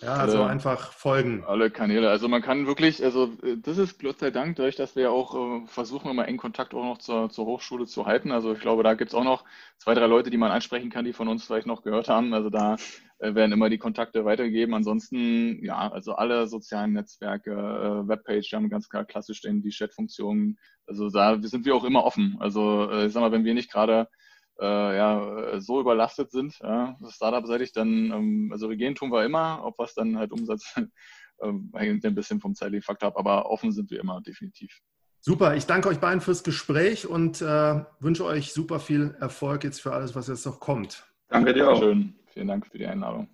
Ja, also alle, einfach folgen. Alle Kanäle. Also man kann wirklich, also äh, das ist Gott sei Dank, dadurch, dass wir auch äh, versuchen, immer engen Kontakt auch noch zur, zur Hochschule zu halten. Also ich glaube, da gibt es auch noch zwei, drei Leute, die man ansprechen kann, die von uns vielleicht noch gehört haben. Also da werden immer die Kontakte weitergegeben. Ansonsten, ja, also alle sozialen Netzwerke, äh, Webpage, wir haben ganz klar klassisch den, die Chat-Funktionen. Also da sind wir auch immer offen. Also äh, ich sag mal, wenn wir nicht gerade äh, ja, so überlastet sind, ja, Startup-seitig, dann, ähm, also tun wir immer, ob was dann halt Umsatz ähm, hängt ein bisschen vom zeitlichen Faktor ab, aber offen sind wir immer, definitiv. Super, ich danke euch beiden fürs Gespräch und äh, wünsche euch super viel Erfolg jetzt für alles, was jetzt noch kommt. Danke dir auch. Schön. Vielen Dank für die Einladung.